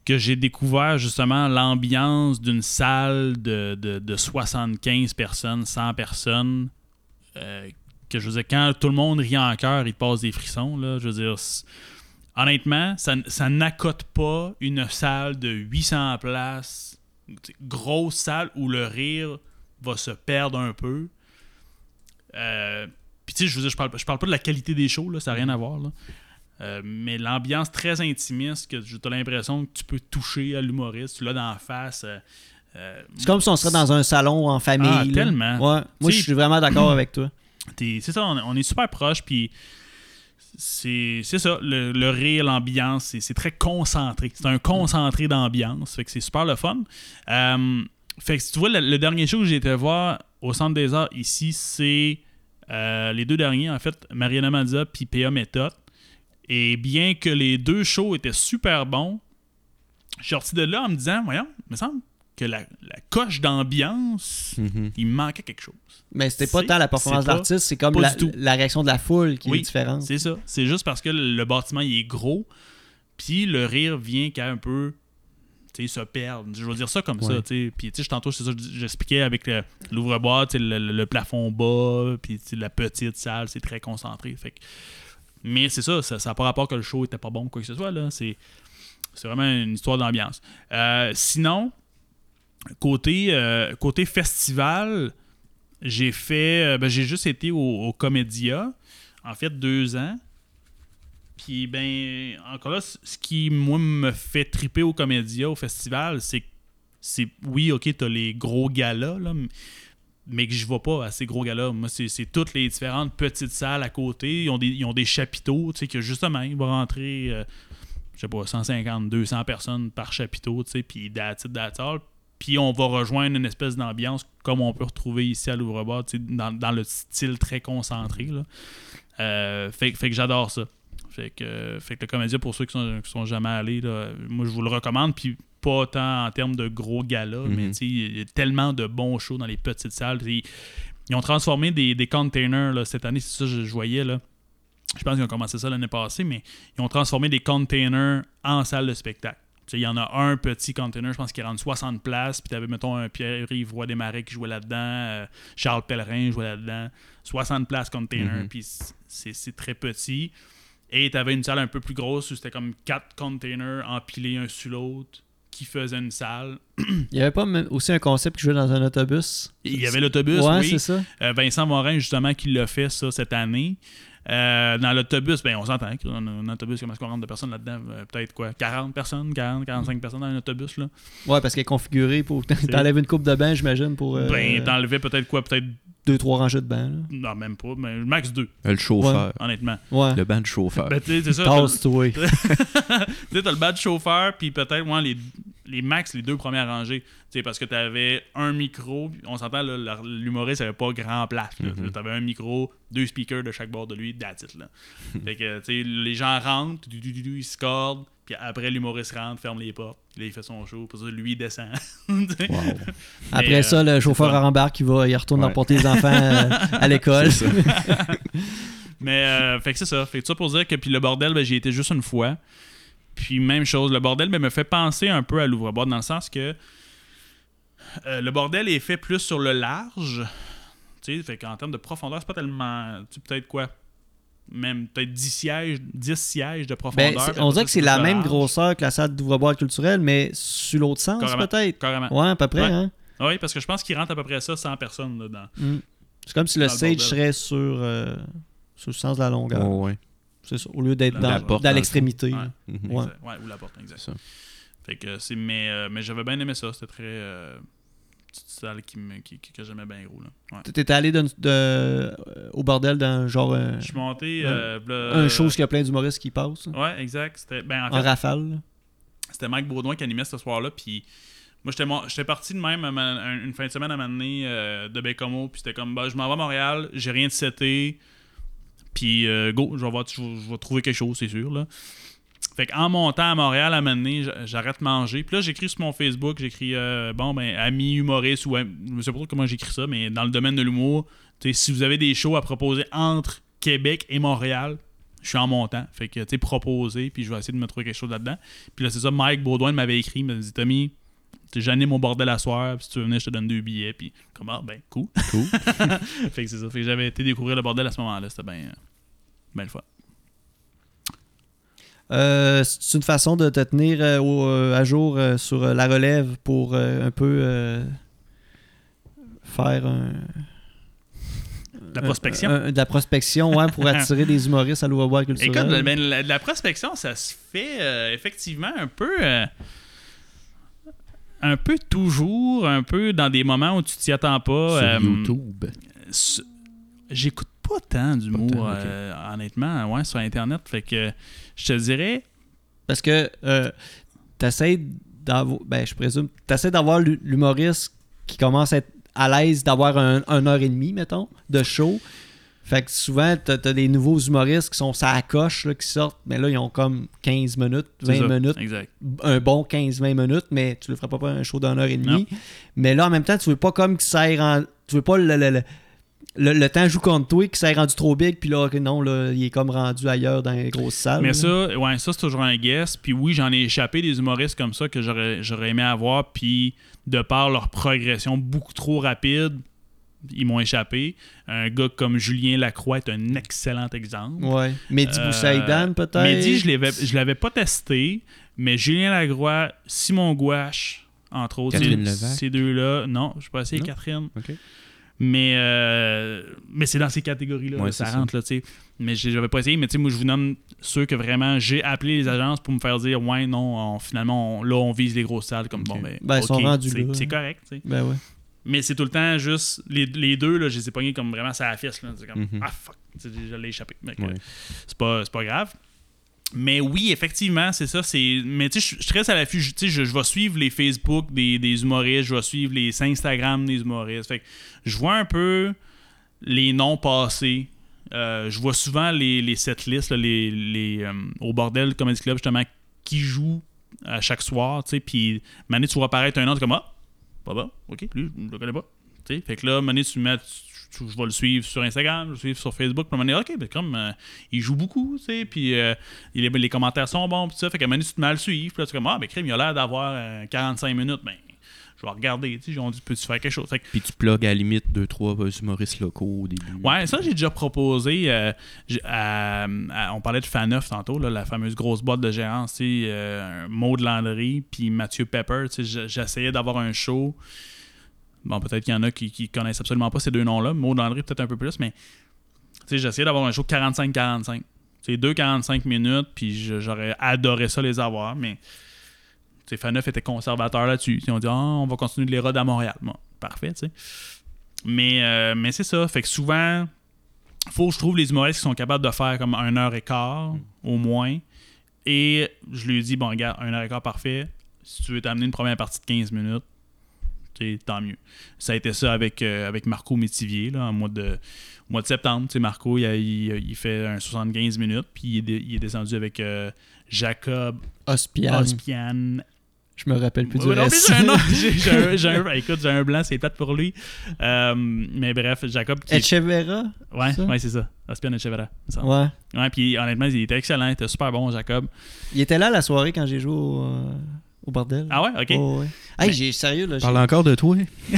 que j'ai découvert justement l'ambiance d'une salle de, de, de 75 personnes, 100 personnes, euh, que je veux dire, quand tout le monde rit en cœur, il passe des frissons, là, je veux dire... Honnêtement, ça, ça n'accote pas une salle de 800 places grosse salle où le rire va se perdre un peu. Euh, Puis tu sais, je je parle, je parle pas de la qualité des shows, là, ça n'a rien à voir. là. Euh, mais l'ambiance très intimiste, que tu as l'impression que tu peux toucher à l'humoriste, tu l'as dans la face. euh, C'est comme si on serait dans un salon en famille. Ah, tellement. Ouais. Moi, je suis vraiment d'accord avec toi. C'est ça, on, on est super proche, puis c'est ça, le, rire, l'ambiance, c'est très concentré. C'est un concentré d'ambiance, fait que c'est super le fun. Euh, fait que si tu vois, le, dernier show que j'ai été voir au Centre des Arts ici, c'est euh, les deux derniers, en fait, Mariana Mandia puis P.A. Méthode. Et bien que les deux shows étaient super bons, je suis sorti de là en me disant, voyons, il me semble que la, la coche d'ambiance, Mhm. il manquait quelque chose. Mais c'était pas tant la performance d'artiste, c'est comme la, réaction de la foule qui Oui, est différente. C'est ça. C'est juste parce que le bâtiment il est gros, puis le rire vient qu'à un peu tu sais, se perdre. Je veux dire ça comme ça. Ouais. tu sais. Puis tu sais, tantôt, c'est ça, j'expliquais avec l'ouvre-boîte, le, le- le plafond bas, puis la petite salle, c'est très concentré. Fait que- Mais c'est ça, ça n'a pas rapport que le show était pas bon ou quoi que ce soit. là. C'est c'est vraiment une histoire d'ambiance. Euh, sinon, côté, euh, côté festival, j'ai fait. euh, ben, j'ai juste été au, Comédia, en fait, deux ans. Puis, ben, encore là, ce qui, moi, me fait triper au Comédia, au festival, c'est c'est oui, ok, t'as les gros galas, là, mais que je vais pas à ces gros galas. Moi, c'est c'est toutes les différentes petites salles à côté. Ils ont des, chapiteaux, tu sais, que justement, il va rentrer, euh, je sais pas, 150, 200 personnes par chapiteau, tu sais, puis that's it, that's. Puis on va rejoindre une espèce d'ambiance comme on peut retrouver ici à sais, dans, dans le style très concentré, là. Euh, fait, fait que j'adore ça. Fait que, fait que le comédien, pour ceux qui sont, qui sont jamais allés, là, moi je vous le recommande. Puis pas tant en termes de gros galas, Mhm. mais sais, il y a tellement de bons shows dans les petites salles. Ils, ils ont transformé des, des containers là, cette année, c'est ça que je, je voyais. là. Je pense qu'ils ont commencé ça l'année passée, mais ils ont transformé des containers en salle de spectacle. Il y en a un petit container, je pense qu'il rentre 60 places, puis tu avais, mettons, un Pierre-Yves Roy Desmarais qui jouait là-dedans, euh, Charles Pellerin jouait là-dedans. 60 places container, Mhm. puis c'est très petit. Et tu avais une salle un peu plus grosse où c'était comme quatre containers empilés un sur l'autre qui faisaient une salle. Il y avait pas aussi un concept qui jouait dans un autobus? Il y avait l'autobus, Ouais, oui. c'est ça. Euh, Vincent Morin, justement, qui l'a fait ça cette année. Euh, dans l'autobus, ben, on s'entend un autobus, comment est-ce qu'on rentre de personnes là-dedans? Euh, Peut-être quoi 40 personnes, 40, 45 personnes dans un autobus. Là? Ouais, parce qu'il est configuré pour. T'enlèves une coupe de bain, j'imagine, pour. euh, Ben, t'enlevais peut-être quoi Peut-être. deux, trois rangées de bain. Non, même pas, mais max deux, Le chauffeur. honnêtement. Ouais. Le banc de chauffeur. Ben, tu sais, c'est ça. t'as- Tasse-toi. Tu sais, t'as le badge chauffeur, puis peut-être, moi, les, les max, les deux premières rangées. Tu parce que t'avais un micro, on s'entend, l'humoriste avait pas grand place. là. Mhm. T'avais un micro, deux speakers de chaque bord de lui, that's it, là. fait que, tu sais, les gens rentrent, du, du, du, du, ils se cordent, puis après, l'humoriste rentre, ferme les portes, puis là, il fait son show, puis ça, lui, il descend. Tu. Wow. Après Mais, ça, le chauffeur rembarque, il, va, il retourne Ouais. emporter les enfants euh, à l'école. Mais, euh, fait que c'est ça. Fait que ça pour dire que, puis le bordel, ben, j'y étais juste une fois. Puis même chose, le bordel ben, me fait penser un peu à l'ouvre-boîte dans le sens que euh, le bordel est fait plus sur le large. Tu sais, fait qu'en termes de profondeur, c'est pas tellement. Tu sais, peut-être quoi Même peut-être 10 sièges, 10 sièges de profondeur. Ben, puis on dirait que c'est la même large. grosseur que la salle d'ouvre-boîte culturelle, mais sur l'autre sens, Carrément. peut-être. Carrément. Ouais, à peu près. Ouais. Hein? Oui, parce que je pense qu'il rentre à peu près ça 100 personnes dedans. Mm. C'est comme si le stage serait sur, euh, sur le sens de la longueur. Ouais, ouais. C'est ça. Au lieu d'être dans, porte, dans dans le l'extrémité. Mhm. Ouais. Ou la porte, exact. Ça. Fait que c'est. Mais, euh, mais j'avais bien aimé ça. C'était très. euh, petite salle qui me, qui, qui- que j'aimais bien gros. Là. Ouais. T'étais allé de, de- euh, au bordel dans genre euh, Je suis monté. un- euh, un show où il y a plein d'humoristes qui passent. Ouais, exact. C'était, ben, en rafale. c'était Mike Baudouin qui animait ce soir-là. Puis moi, j'étais, parti de même une fin de semaine à m'amener de Bécomo. Puis c'était comme, bah, je m'en vais à Montréal, j'ai rien de seté. Puis euh, go, je vais, voir- je, vais- trouver quelque chose, c'est sûr. Là. Fait qu'en montant à Montréal à m'amener, j'arrête de manger. Puis là, j'écris sur mon Facebook, j'écris, euh, bon, ben, ami humoriste ou am- je sais pas trop comment j'écris ça, mais dans le domaine de l'humour, si vous avez des shows à proposer entre Québec et Montréal, je suis en montant. Fait que, tu sais, proposer, puis je vais essayer de me trouver quelque chose là-dedans. Puis là, c'est ça, Mike Baudouin m'avait écrit, il m'a dit, Tommy, j'anime mon bordel à soir, puis si tu veux venir, je te donne deux billets. Puis, comment, ben, cool. Cool. fait que c'est ça. Fait que j'avais été découvrir le bordel à ce moment-là. C'était bien, bien le fun. Euh, c'est une façon de te tenir euh, au- euh, à jour euh, sur euh, la relève pour euh, un peu euh, faire un. La un- prospection. un- de la prospection, ouais, pour attirer des humoristes à l'ouvre-boîte culturelle. Écoute, ben, la, la prospection, ça se fait euh, effectivement un peu. Un peu toujours, un peu dans des moments où tu t'y attends pas. Sur euh, YouTube. J'écoute pas tant d'humour, Pas tant, ok. euh, honnêtement, ouais, sur Internet. Fait que je te dirais. Parce que euh, t'essaies d'avoir. Ben, je présume. T'essaies d'avoir l'hu- l'humoriste qui commence à être à l'aise d'avoir un, un heure et demie, mettons, de show. Fait que souvent, t'as as des nouveaux humoristes qui sont ça coche, là, qui sortent, mais là, ils ont comme 15 minutes, 20 c'est ça, minutes, Exact. un bon 15-20 minutes, mais tu le feras pas pas un show d'une heure et demie. Mais là, en même temps, tu veux pas comme qu'il s'aille en... Tu veux pas le, le, le, le- le temps joue contre toi, qu'il s'aille rendu trop big, puis là, non, là, il est comme rendu ailleurs dans les grosses salles. Mais ça, ouais, ça c'est toujours un guess. Puis oui, j'en ai échappé des humoristes comme ça que j'aurais, j'aurais aimé avoir. Puis de par leur progression beaucoup trop rapide, ils m'ont échappé. Un gars comme Julien Lacroix est un excellent exemple. Ouais. Mehdi Euh, Boussaïdan, peut-être? Mehdi, je l'avais, je l'avais pas testé, mais Julien Lacroix, Simon Gouache, entre autres, Catherine ces, deux-là. Non, je suis pas essayé? Catherine. OK. Mais, euh, mais c'est dans ces catégories-là, Ouais, là, ça ça. rentre, là, tu sais. Mais j'ai- j'avais pas essayé, mais tu sais, moi, je vous nomme ceux que vraiment j'ai appelé les agences pour me faire dire, ouais, non, on- finalement, on- là, on vise les grosses salles, comme bon, ben, Ben, ils sont rendus c'est- là. C'est correct, tu sais. Ben ouais. Mais c'est tout le temps juste, les, les deux, là, je les ai pognés comme vraiment ça là. C'est comme, Mhm. ah fuck, je l'ai échappé. Ouais. c'est pas, c'est pas grave. Mais oui, effectivement, c'est ça. C'est... Mais tu sais, je- suis très à l'affût. Je- Tu sais, je, je vais suivre les Facebook des, des humoristes, je vais suivre les Instagram des humoristes. Fait que je vois un peu les noms passés. Euh, je vois souvent les, les setlists, là, les, les, euh, au bordel Comedy Club, justement, qui jouent à chaque soir. Tu sais, puis, Mané, tu vois apparaître un es comme Ah, pas bon, ok, lui, je le connais pas. Tu sais, fait que là, Mané, tu mets. je vais le suivre sur Instagram, je vais le suivre sur Facebook. Puis à un ok, ben comme euh, il joue beaucoup, tu sais, puis euh, les commentaires sont bons, puis ça. Fait qu'à un moment donné, tu te mets à le suivre. Puis là, tu es comme, ah, ben crime, il a l'air d'avoir euh, 45 minutes. Ben, je vais regarder, tu sais, on dit, peux-tu faire quelque chose? Fait que, Puis tu plugues à la limite deux, trois euh, humoristes locaux au début. Ouais, ça, j'ai déjà proposé. euh, j'ai- à- à- on parlait de Faneuf tantôt, là, la fameuse grosse boîte de gérance, tu sais, euh, Maud Landry, puis Mathieu Pepper. tu sais, J'essayais d'avoir un show. Bon, peut-être qu'il y en a qui, qui connaissent absolument pas ces deux noms-là. Maud Landry, peut-être un peu plus, mais tu sais, j'essayais d'avoir un show 45-45. C'est 2-45 minutes, puis j'aurais adoré ça les avoir, mais Faneuf était conservateur là-dessus. Ils ont dit, ah, on va continuer de les à Montréal. Bon, parfait, tu sais. Mais, euh, mais c'est ça. Fait que souvent, faut que je trouve les humoristes qui sont capables de faire comme un heure et quart, au moins. Et je lui dis, bon, regarde, un heure et quart parfait. Si tu veux t'amener une première partie de 15 minutes, tant mieux. Ça a été ça avec, euh, avec Marco Métivier, là, en mois de, au mois de septembre. Marco, il, a- il- il fait un 75 minutes, puis il est, il est descendu avec euh, Jacob Ospian. Ospian Je me rappelle plus du non, reste. j'ai un. J'ai- écoute, j'ai un blanc, c'est plate pour lui. Euh, mais bref, Jacob. Qui, Echevera? ouais, ça? ouais, c'est ça. Ospian Echeverra. ça. Ouais. Ouais, puis honnêtement, il était excellent. Il était super bon, Jacob. Il était là la soirée quand j'ai joué au, euh, au bordel. Ah ouais, ok. Oh, ouais. Hey, Mais- j'ai sérieux là. Parle encore de toi.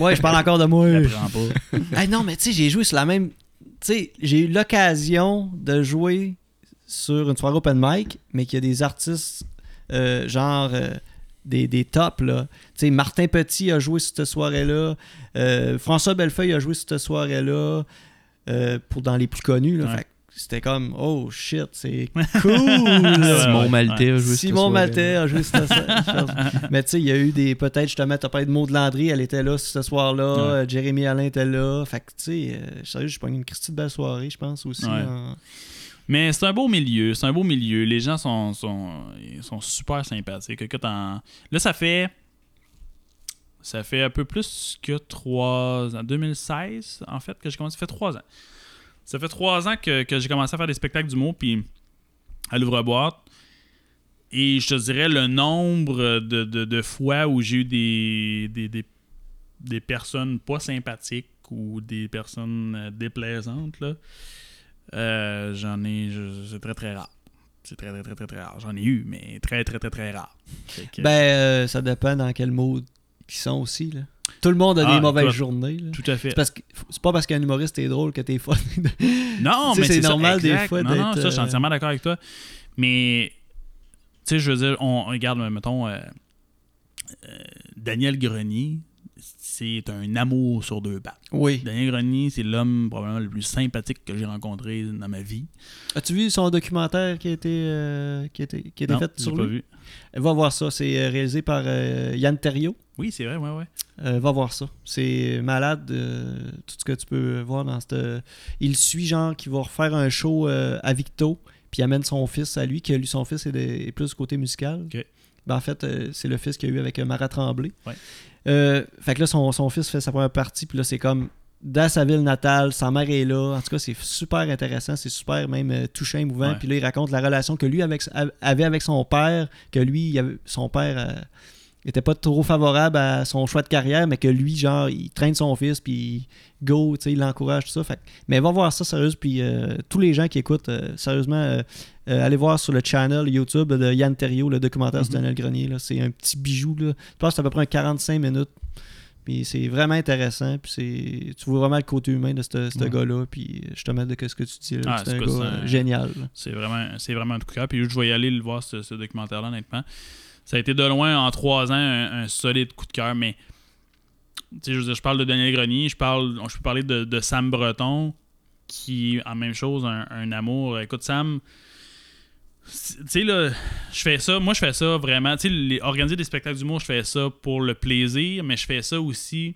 Ouais, je parle encore de moi. Je comprends pas. Hey, non, mais tu sais, j'ai joué sur la même. Tu sais, j'ai eu l'occasion de jouer sur une soirée open mic, mais qu'il y a des artistes euh, genre euh, des, des tops, là. Tu sais, Martin Petit a joué cette soirée-là. euh, François Bellefeuille a joué cette soirée-là. euh, pour dans les plus connus, là. Ouais. Fait que c'était comme, oh shit, c'est cool! Simon Maltais a joué cette Simon. Maltais a joué cette soirée. Mais tu sais, il y a eu des. Peut-être justement, t'as parlé de Maud Landry, elle était là ce soir-là. Ouais. euh, Jérémy Alain était là. Fait que tu sais, euh, sérieux, j'ai pas une Christie de belle soirée, je pense aussi. Ouais. en- Mais c'est un beau milieu. C'est un beau milieu. Les gens sont, sont, sont super sympathiques. Là, ça fait. Ça fait un peu plus que trois ans. 2016, en fait, que j'ai commencé. Ça fait trois ans. Ça fait trois ans que, que j'ai commencé à faire des spectacles d'humour, puis à l'ouvre-boîte. Et je te dirais le nombre de, de- de fois où j'ai eu des, des, des, des personnes pas sympathiques ou des personnes euh, déplaisantes, là. Euh, j'en ai. C'est très très rare. C'est très très très très très rare. J'en ai eu, mais très très très très rare. Que- Ben, euh, ça dépend dans quel mode ils sont aussi. Là. Tout le monde a Ah, des mauvaises écoute. journées. là. tout à fait. C'est pas parce qu'un humoriste est drôle que t'es fun. Non, mais c'est ça, normal des fois Non, non, ça, je suis euh, entièrement d'accord avec toi. Mais, tu sais, je veux dire, on regarde, mettons, euh, Daniel Grenier, c'est un amour sur deux pattes. oui. Daniel Grenier, c'est l'homme probablement le plus sympathique que j'ai rencontré dans ma vie. As-tu vu son documentaire qui a été, euh, qui a été, qui a été Non, fait sur pas lui? vu. Va voir ça. C'est euh, réalisé par euh, Yann Terriot. Oui, c'est vrai, ouais, ouais. Euh, va voir ça. C'est malade, euh, tout ce que tu peux voir dans cette. Il suit, genre, qui va refaire un show euh, à Victo, puis il amène son fils à lui, qui a lui, son fils est, de- est plus du côté musical. Ben, en fait, euh, c'est le fils qu'il a eu avec euh, Marat Tremblay. Ouais. Euh, fait que là, son, son fils fait sa première partie, puis là, c'est comme dans sa ville natale, sa mère est là. En tout cas, c'est super intéressant, c'est super même euh, touchant, émouvant. Puis là, il raconte la relation que lui avec, avait avec son père, que lui, il avait- son père euh, était pas trop favorable à son choix de carrière, mais que lui, genre, il traîne son fils, puis go, tu sais, il l'encourage, tout ça. Fait, mais va voir ça, sérieux, puis euh, tous les gens qui écoutent, euh, sérieusement, euh, allez voir sur le channel YouTube de Yann Terriot, le documentaire sur Mhm. Daniel Grenier. C'est un petit bijou, là. Je pense que c'est à peu près un 45 minutes. Puis c'est vraiment intéressant. Puis c'est, tu vois vraiment le côté humain de ce Ouais. gars-là. Puis je te mets de ce que tu dis. là. Ah, c'est un gars un- génial. C'est vraiment, vraiment un coup de cœur. Puis je vais y aller le voir, ce, ce documentaire-là, honnêtement. Ça a été de loin, en trois ans, un, solide coup de cœur. Mais je, veux je parle de Daniel Grenier, je parle, je peux parler de, Sam Breton, qui, en même chose, un, un amour. Écoute, Sam, tu sais, là, je fais ça, moi, je fais ça vraiment. Tu sais, organiser des spectacles d'humour, je fais ça pour le plaisir, mais je fais ça aussi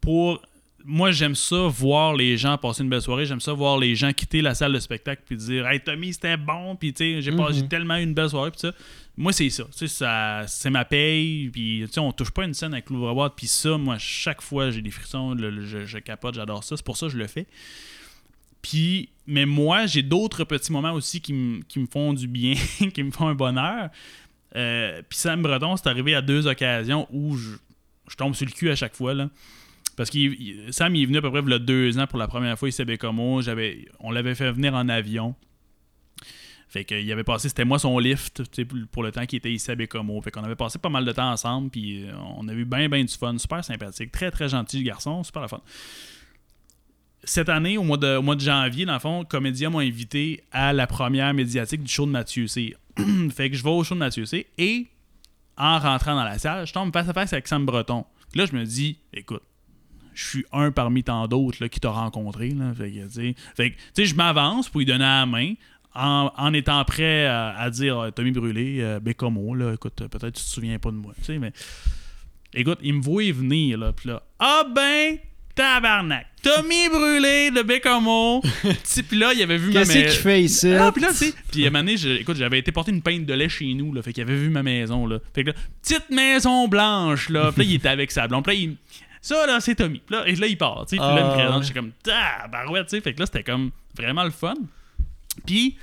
pour. Moi, j'aime ça voir les gens passer une belle soirée. J'aime ça voir les gens quitter la salle de spectacle puis dire Hey Tommy, c'était bon. Puis, tu sais, j'ai pas- Mhm. tellement une belle soirée. Puis, ça. Moi, c'est ça. Tu sais, ça c'est ma paye. Puis, tu sais, on touche pas une scène avec l'ouvre-boîte. Puis, ça, moi, chaque fois, j'ai des frissons. le- le- je, je capote, j'adore ça. C'est pour ça que je le fais. Puis, mais moi, j'ai d'autres petits moments aussi qui, me- qui me font du bien, qui me font un bonheur. Euh, puis Sam Breton, c'est arrivé à deux occasions où je, je tombe sur le cul à chaque fois. Là. Parce que Sam, il est venu à peu près il y a deux ans pour la première fois ici à Bécomo. On l'avait fait venir en avion. Fait qu'il avait passé, c'était moi son lift pour le temps qu'il était ici à Bécomo. Fait qu'on avait passé pas mal de temps ensemble, puis euh, on a eu bien, bien du fun. Super sympathique, très, très gentil garçon, super la fun cette année, au mois, de, mois de janvier, dans le fond, Comédia m'a invité à la première médiatique du show de Mathieu C. fait que je vais au show de Mathieu C. Et en rentrant dans la salle, je tombe face à face avec Sam Breton. Là, je me dis, écoute, je suis un parmi tant d'autres qui t'a rencontré. Là. Fait que, je m'avance pour lui donner la main. En, en étant prêt à, à dire euh, Tommy Brûlé, euh, Bécomo, là, écoute, peut-être tu te souviens pas de moi. Tu sais, mais écoute, il me voit venir, là, puis là, ah ben, tabarnak, Tommy Brûlé de Bécomo. Puis là, il avait vu ma Qu'est-ce qu'il maison. fait ici? Ah, puis là, tu sais, puis à un moment donné, je- écoute, j'avais été porter une pinte de lait chez nous, là, fait qu'il avait vu ma maison, là. Fait que là, petite maison blanche, là, puis là, il était avec sa blonde, puis là, il... Ça, là, c'est Tommy. Là, et là, il part, tu sais, puis là, il me Ah, présente, j'étais comme, tabarouette, tu sais, fait que là, c'était comme vraiment le fun. Puis,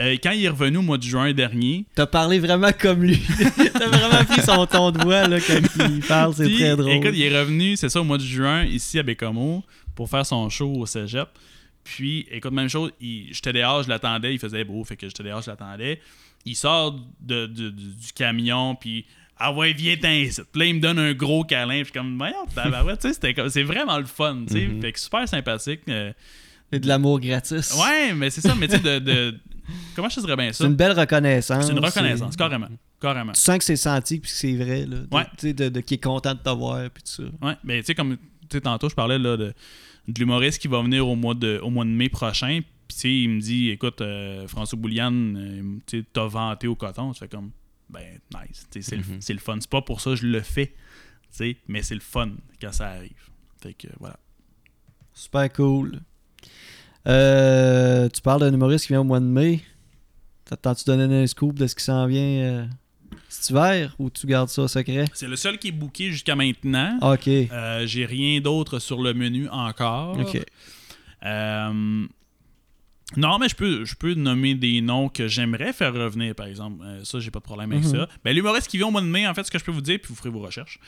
euh, quand il est revenu au mois de juin dernier, T'as parlé vraiment comme lui. T'as vraiment pris son ton de voix là, quand il parle, c'est très drôle. Écoute, il est revenu, c'est ça, au mois de juin, ici à Bécomo, pour faire son show au cégep. Puis, écoute, même chose, j'étais dehors, je l'attendais, il faisait beau, fait que j'étais dehors, je l'attendais. Il sort de, de- du, du camion, puis ah ouais, viens. Puis là, il me donne un gros câlin, puis je suis comme, sais, c'était comme- c'est vraiment le fun, tu sais. Mhm. Fait que super sympathique. euh, C'est de l'amour gratis. ouais, mais c'est ça, mais tu sais, de, de- Comment je te dirais bien C'est ça? une belle reconnaissance. C'est une reconnaissance, C'est- carrément. Carrément. Tu sens que c'est senti puis que c'est vrai. Là, De- Ouais. Tu sais, de, de, qu'il est content de t'avoir puis tout ça. Ouais, mais tu sais, comme tu sais, tantôt, je parlais là, de, de l'humoriste qui va venir au mois de, au mois de mai prochain. Puis, tu sais, il me dit écoute, euh, François Boulian, euh, tu sais, t'as vanté au coton. Tu fais comme ben, nice. C'est le- Mhm. c'est le fun. C'est pas pour ça que je le fais, mais c'est le fun quand ça arrive. Fait que voilà. Super cool. Euh, tu parles d'un humoriste qui vient au mois de mai. T'attends-tu donner un scoop de ce qui s'en vient euh, cet hiver ou tu gardes ça secret? C'est le seul qui est booké jusqu'à maintenant. Ok. Euh, J'ai rien d'autre sur le menu encore. Ok. Euh, non, mais je peux, je peux nommer des noms que j'aimerais faire revenir, par exemple. Euh, ça, j'ai pas de problème avec Mhm. ça. Ben, L'humoriste qui vient au mois de mai, en fait, ce que je peux vous dire, puis vous ferez vos recherches,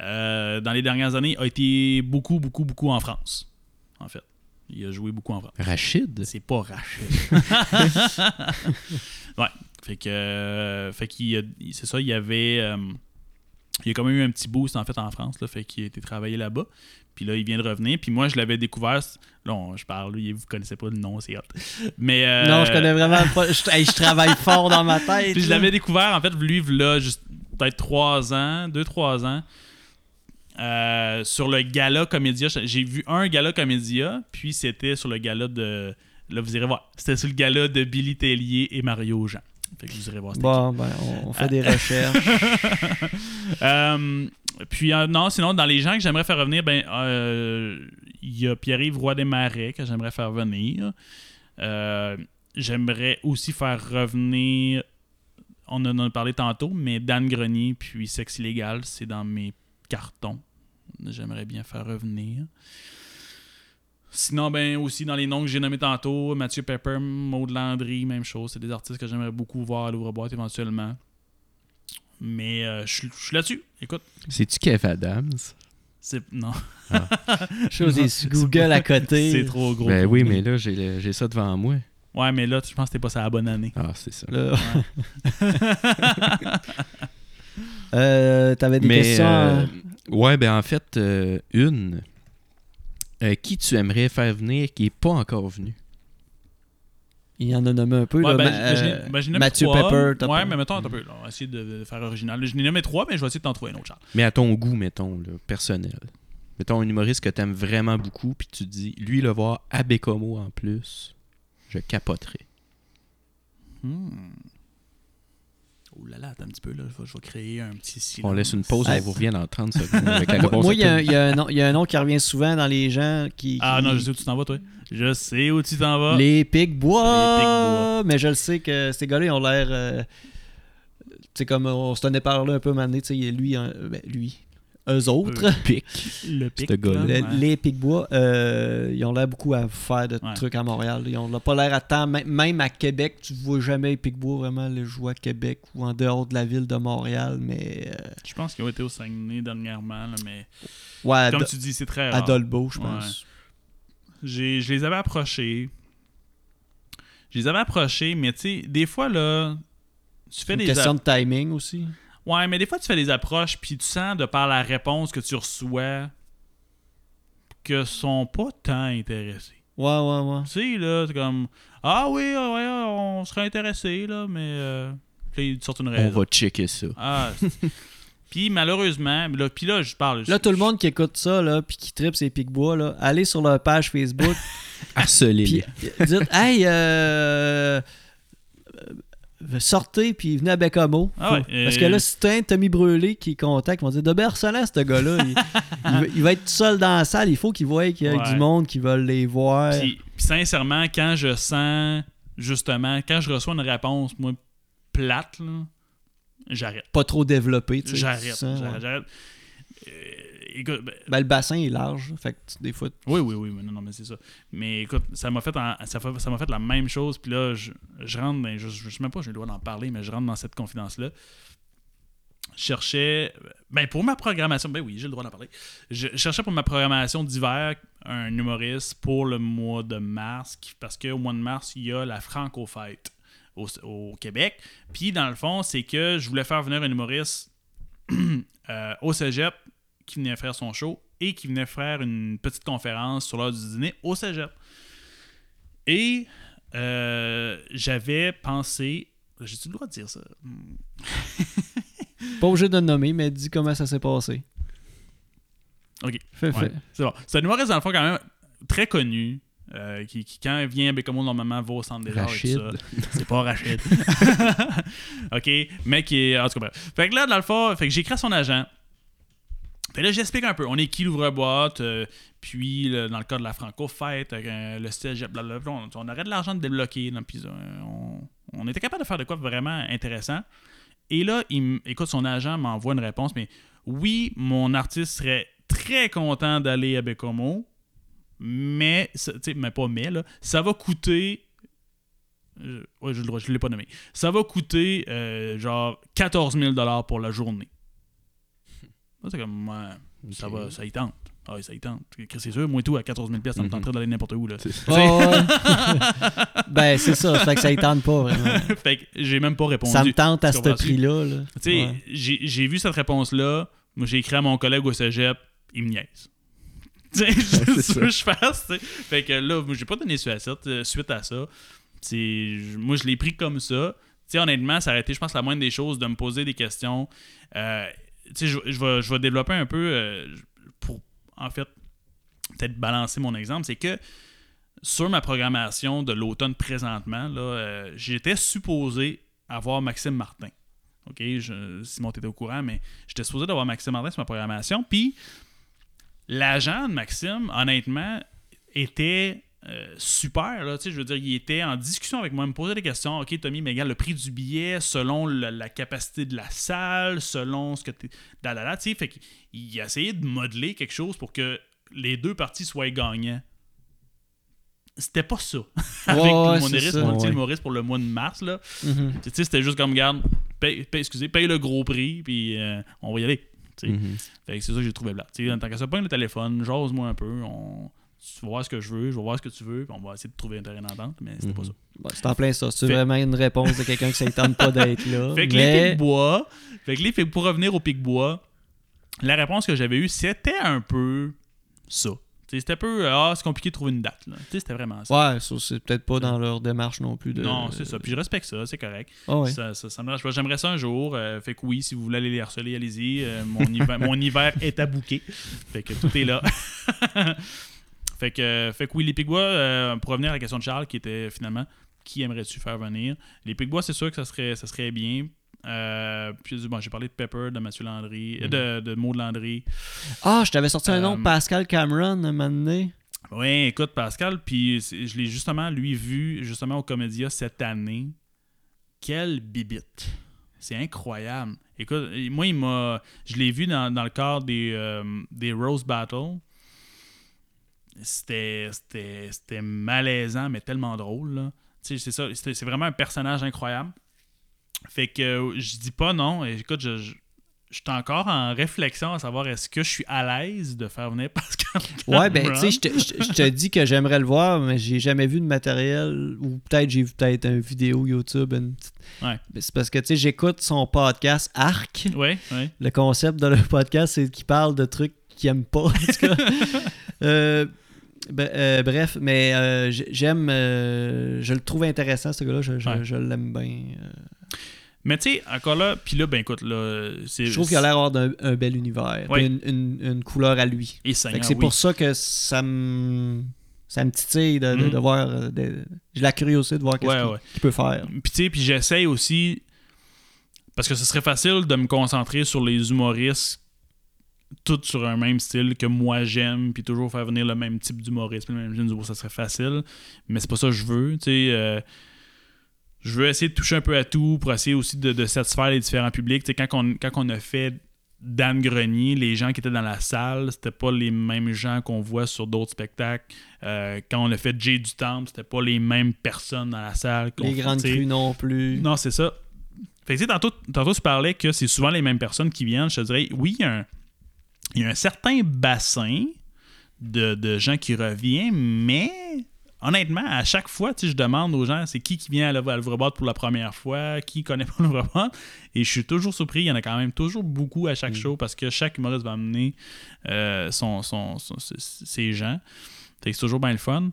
euh, dans les dernières années, a été beaucoup, beaucoup, beaucoup en France. En fait. Il a joué beaucoup en France. Rachid? C'est pas Rachel. ouais. Fait que. euh, fait qu'il C'est ça, il y avait. il y a quand même eu un petit boost en fait en France, là, fait qu'il a été travaillé là-bas. Puis là, il vient de revenir. Puis moi, je l'avais découvert. Là, on- je parle, lui, vous connaissez pas le nom, c'est hot. Mais. euh, Non, je connais vraiment pas. Je, hey, je travaille fort dans ma tête. Puis je l'avais découvert, en fait, lui, là, juste peut-être trois ans, deux, trois ans. euh, sur le gala comédia, j'ai vu un gala comédia, puis c'était sur le gala de. Là, vous irez voir. C'était sur le gala de Billy Tellier et Mario Jean. Fait que vous irez voir. Bon, ben, on, on fait Ah. des recherches. Euh, puis euh, non, sinon, dans les gens que j'aimerais faire revenir, ben euh, il y a Pierre-Yves Roy des Marais que j'aimerais faire venir. Euh, j'aimerais aussi faire revenir, on en a parlé tantôt, mais Dan Grenier puis Sexe Illégal, c'est dans mes cartons. J'aimerais bien faire revenir. Sinon, ben aussi dans les noms que j'ai nommés tantôt, Mathieu Pepper, Maud Landry, même chose. C'est des artistes que j'aimerais beaucoup voir à l'ouvre-boîte éventuellement. Mais euh, je suis là-dessus. Écoute, C'est-tu Kev Adams? c'est. Non. Chose Non, des c'est Google à côté. C'est trop gros. Ben oui, mais là, j'ai le- j'ai ça devant moi. Ouais, mais là, je pense que t'es pas ça la bonne année. Ah, c'est ça. Là. Euh, T'avais des Mais, questions? euh, hein? ouais, ben en fait, euh, une. Euh, qui tu aimerais faire venir qui est pas encore venu? Il en a nommé un peu. Ouais, là, ben, Ma- ben, nommé Mathieu trois. Pepper. t'as Ouais, mais mettons, un peu. là, on va essayer de, faire original. Je n'ai nommé trois, mais je vais essayer de t'en trouver un autre, Charles. Mais à ton goût, mettons, là, personnel. Mettons un humoriste que t'aimes vraiment beaucoup, puis tu te dis, lui, le voir à Bécomo en plus, je capoterais. Hmm. Oh là là, attends un petit peu. Là. Je, vais, je vais créer un petit silence. On laisse une pause, on vous revient dans 30 secondes avec la Moi, réponse moi, à il y, a un- y nom- il y a un nom qui revient souvent dans les gens qui. Ah non, je sais où tu t'en vas, toi. Je sais où tu t'en vas. Les Pic-Bois. Mais je le sais que ces gars-là, ils ont l'air. euh, tu sais, comme on se tenait parlé un peu maintenant, tu sais, lui, hein, ben, lui, eux autres, Pic. Le pic. Là, le- ouais. les Pic-Bois, euh, ils ont l'air beaucoup à faire de Ouais. trucs à Montréal. Ils ont pas l'air à tant. même- Même à Québec, tu vois jamais les Pic-Bois vraiment les jouer à Québec ou en dehors de la ville de Montréal. Mais. euh, Je pense qu'ils ont été au Saguenay dernièrement, là, mais ouais, à, comme tu dis, c'est très à rare. Dolbeau, je pense. J'ai- je les avais approchés. Je les avais approchés, mais tu sais, des fois, là, tu fais une des question de timing aussi. Ouais, mais des fois, tu fais des approches, puis tu sens de par la réponse que tu reçois que sont pas tant intéressés. Ouais, ouais, ouais. Tu sais, là, c'est comme Ah oui, ah ouais, on serait intéressé, là, mais. Euh... Puis ils sortent une On raison. va checker ça. Ah. puis malheureusement, là, puis là, je parle. Là, tout le monde qui écoute ça, là, puis qui tripe ses pics-bois, là, allez sur leur page Facebook, Harceler. puis dites Hey, euh, euh, sortez, puis venez à Bécamo. Ah ouais, Parce euh, que là, t'as un Tommy Brûlé qui contacte, ils vont dire De Bersola, ce gars-là, il, il va, il va être tout seul dans la salle. Il faut qu'il voie qu'il y a Ouais. du monde qui veulent les voir. Puis, puis sincèrement, quand je sens, justement, quand je reçois une réponse, moi, plate, j'arrête. Pas trop développé. tu sais, J'arrête. J'arrête. ouais. Écoute, ben, Ben, le bassin est large. Fait que des fois, oui, oui, oui, mais non, non, mais c'est ça. Mais écoute, ça m'a fait, en- ça fait, ça m'a fait la même chose. Puis là, je, je rentre, dans, je, je sais même pas, j'ai le droit d'en parler, mais je rentre dans cette confidence-là. Je cherchais, ben pour ma programmation, ben oui, j'ai le droit d'en parler. Je cherchais pour ma programmation d'hiver un humoriste pour le mois de mars, parce qu'au mois de mars, il y a la Franco-Fête au, au Québec. Puis dans le fond, c'est que je voulais faire venir un humoriste euh, au cégep qui venait faire son show et qui venait faire une petite conférence sur l'heure du dîner au cégep. Et euh, j'avais pensé. J'ai-tu le droit de dire ça? Pas obligé de le nommer, mais dis comment ça s'est passé. Ok. Ouais, c'est bon. C'est un humoriste, dans le fond, quand même très connu. euh, qui, qui, quand il vient à Bécamo, normalement, va au centre des arts et tout ça. C'est pas Rachid. OK. Mais qui est. En tout cas, bref. Fait que là, dans le fond, fait que j'écris à son agent. Fait là, j'explique un peu. On est qui l'ouvre-boîte, euh, puis dans le cas de la Franco-Fête, euh, le cégep, blablabla, on, on aurait de l'argent de débloquer. euh, on, était capable de faire de quoi vraiment intéressant. Et là, il écoute, son agent m'envoie une réponse, mais oui, mon artiste serait très content d'aller à Bécomo, mais, mais pas mais, là, ça va coûter. droit, je ne l'ai pas nommé. Ça va coûter genre 14 000 pour la journée. C'est comme, ouais, ça Ok. va, ça y tente. Ah, ça y tente. C'est sûr, moi et tout, à 14 000 ça me Mhm. tenterait d'aller n'importe où. Là. Ben, c'est ça. Fait que ça ne tente pas vraiment. fait que j'ai même pas répondu. Ça me tente à ce prix-là. là. Tu sais, Ouais. j'ai j'ai vu cette réponse-là. Moi, j'ai écrit à mon collègue au cégep, il me niaise. Tu sais, que je fasse. Fait que là, moi, j'ai pas donné suite à ça. euh, Suite à ça. Moi, je l'ai pris comme ça. Honnêtement, ça aurait été, je pense, la moindre des choses de me poser des questions. Euh, je, je vais, je vais développer un peu euh, pour, en fait, peut-être balancer mon exemple. C'est que sur ma programmation de l'automne présentement, euh, j'étais supposé avoir Maxime Martin. OK, je, Simon, t'étais au courant, mais j'étais supposé d'avoir Maxime Martin sur ma programmation. Puis, l'agent de Maxime, honnêtement, était euh, super. Là, Tu sais, je veux dire, il était en discussion avec moi, il me posait des questions. OK, Tommy, mais regarde, le prix du billet, selon la capacité de la salle, selon ce que tu Da, da, da, tu sais, fait qu'il il a essayé de modeler quelque chose pour que les deux parties soient gagnants. C'était pas ça. avec ouais, mon c'est humoriste, ça. mon petit Ouais. humoriste pour le mois de mars, là. Tu sais, c'était juste comme, regarde, paye, paye- excusez, paye le gros prix, puis euh, on va y aller. tu sais. Fait que c'est ça que j'ai trouvé là. Tu sais, en tant que ça, pogne le téléphone, jase-moi un peu, on... tu vas voir ce que je veux, je vais voir ce que tu veux, puis on va essayer de trouver un terrain d'entente, mais c'était pas Mhm. ça. Bon, c'est en plein ça. C'est Fait- vraiment une réponse de quelqu'un qui ne tente pas d'être là. Fait que les mais... pics-bois, fait que les pour revenir aux pics-bois, la réponse que j'avais eue, c'était un peu ça. C'était un peu, ah, c'est compliqué de trouver une date. C'était vraiment ça. Ouais, ça, c'est peut-être pas dans leur démarche non plus. De... Non, c'est ça. Puis je respecte ça, c'est correct. Ah ouais. Ça, ça, ça me dérange pas. J'aimerais ça un jour. euh, fait que oui, si vous voulez aller les harceler, allez-y. Euh, mon, hiver, mon hiver est à bouquer. Fait que tout est là. fait, que, fait que oui, les Pigbois, euh, pour revenir à la question de Charles, qui était finalement qui aimerais-tu faire venir? Les Pigbois, c'est sûr que ça serait, ça serait bien. Euh, puis bon, j'ai parlé de Pepper, de Mathieu Landry, euh, de, de Maud Landry. Ah, je t'avais sorti un nom, Pascal Cameron, un moment donné. Oui, écoute, Pascal, puis je l'ai justement, lui, vu justement au Comédia cette année. Quelle bibite. C'est incroyable. Écoute, moi, il m'a. Je l'ai vu dans, dans le cadre des, euh, des Rose Battle. C'était, c'était, c'était malaisant, mais tellement drôle. c'est ça. C'est vraiment un personnage incroyable. Fait que je dis pas non. Et écoute, je, je, je suis encore en réflexion à savoir est-ce que je suis à l'aise de faire venir Pascal. Ouais, ben, tu sais, je te- dis que j'aimerais le voir, mais j'ai jamais vu de matériel, ou peut-être j'ai vu peut-être une vidéo YouTube. une petite- Ouais. C'est parce que, tu sais, j'écoute son podcast Arc. Ouais, ouais. Le concept de leur podcast, c'est qu'il parle de trucs qu'il aime pas, en tout cas. Euh, euh, bref, mais euh, j'aime, euh, je le trouve intéressant, ce gars-là, je, je- Ouais. je l'aime bien. Mais tu sais, encore là, puis là, ben écoute, là. Je trouve qu'il a l'air d'avoir d'un- un bel univers, Ouais. une, une- une couleur à lui. Et c'est oui. pour ça que ça me, ça me titille de, de- Mhm. de voir. de- J'ai la curiosité de voir qu'est-ce Ouais, qu'il ouais. qu'il peut faire. Puis tu sais, puis j'essaye aussi. Parce que ce serait facile de me concentrer sur les humoristes, tous sur un même style que moi j'aime, puis toujours faire venir le même type d'humoriste, le même genre d'humour, ça serait facile. Mais c'est pas ça que je veux. Tu sais, euh, je veux essayer de toucher un peu à tout pour essayer aussi de, de satisfaire les différents publics. Tu sais, quand on, quand on a fait Dan Grenier, les gens qui étaient dans la salle, c'était pas les mêmes gens qu'on voit sur d'autres spectacles. Euh, quand on a fait Jay du Temple, c'était pas les mêmes personnes dans la salle. Les grandes crues non plus. non, c'est ça. Fait que, tu sais, tantôt, tantôt, tu parlais que c'est souvent les mêmes personnes qui viennent. Je te dirais, oui, il y a un, il y a un certain bassin de, de gens qui revient, mais honnêtement, à chaque fois, je demande aux gens, c'est qui qui vient à l'Ouvre- à l'Ouvre-Boîte pour la première fois, qui connaît pas l'Ouvre-Boîte, et je suis toujours surpris, il y en a quand même toujours beaucoup à chaque show, parce que chaque humoriste va amener euh, son, son- son- ses- gens. C'est toujours bien le fun.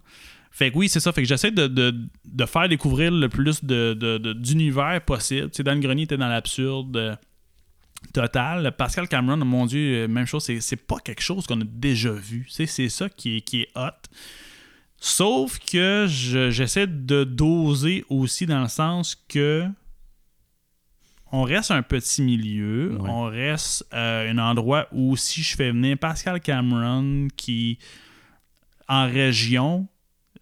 Fait que oui, c'est ça. Fait que j'essaie de, de- de faire découvrir le plus de, de- d'univers possible. Tu sais, Dan Grenier était dans l'absurde euh, total. Pascal Cameron, mon Dieu, euh, même chose. C'est, pas quelque chose qu'on a déjà vu. C'est ça qui est, qui est hot. Sauf que je- j'essaie de doser aussi dans le sens que on reste un petit milieu, Ouais. on reste euh, un endroit où si je fais venir Pascal Cameron qui en région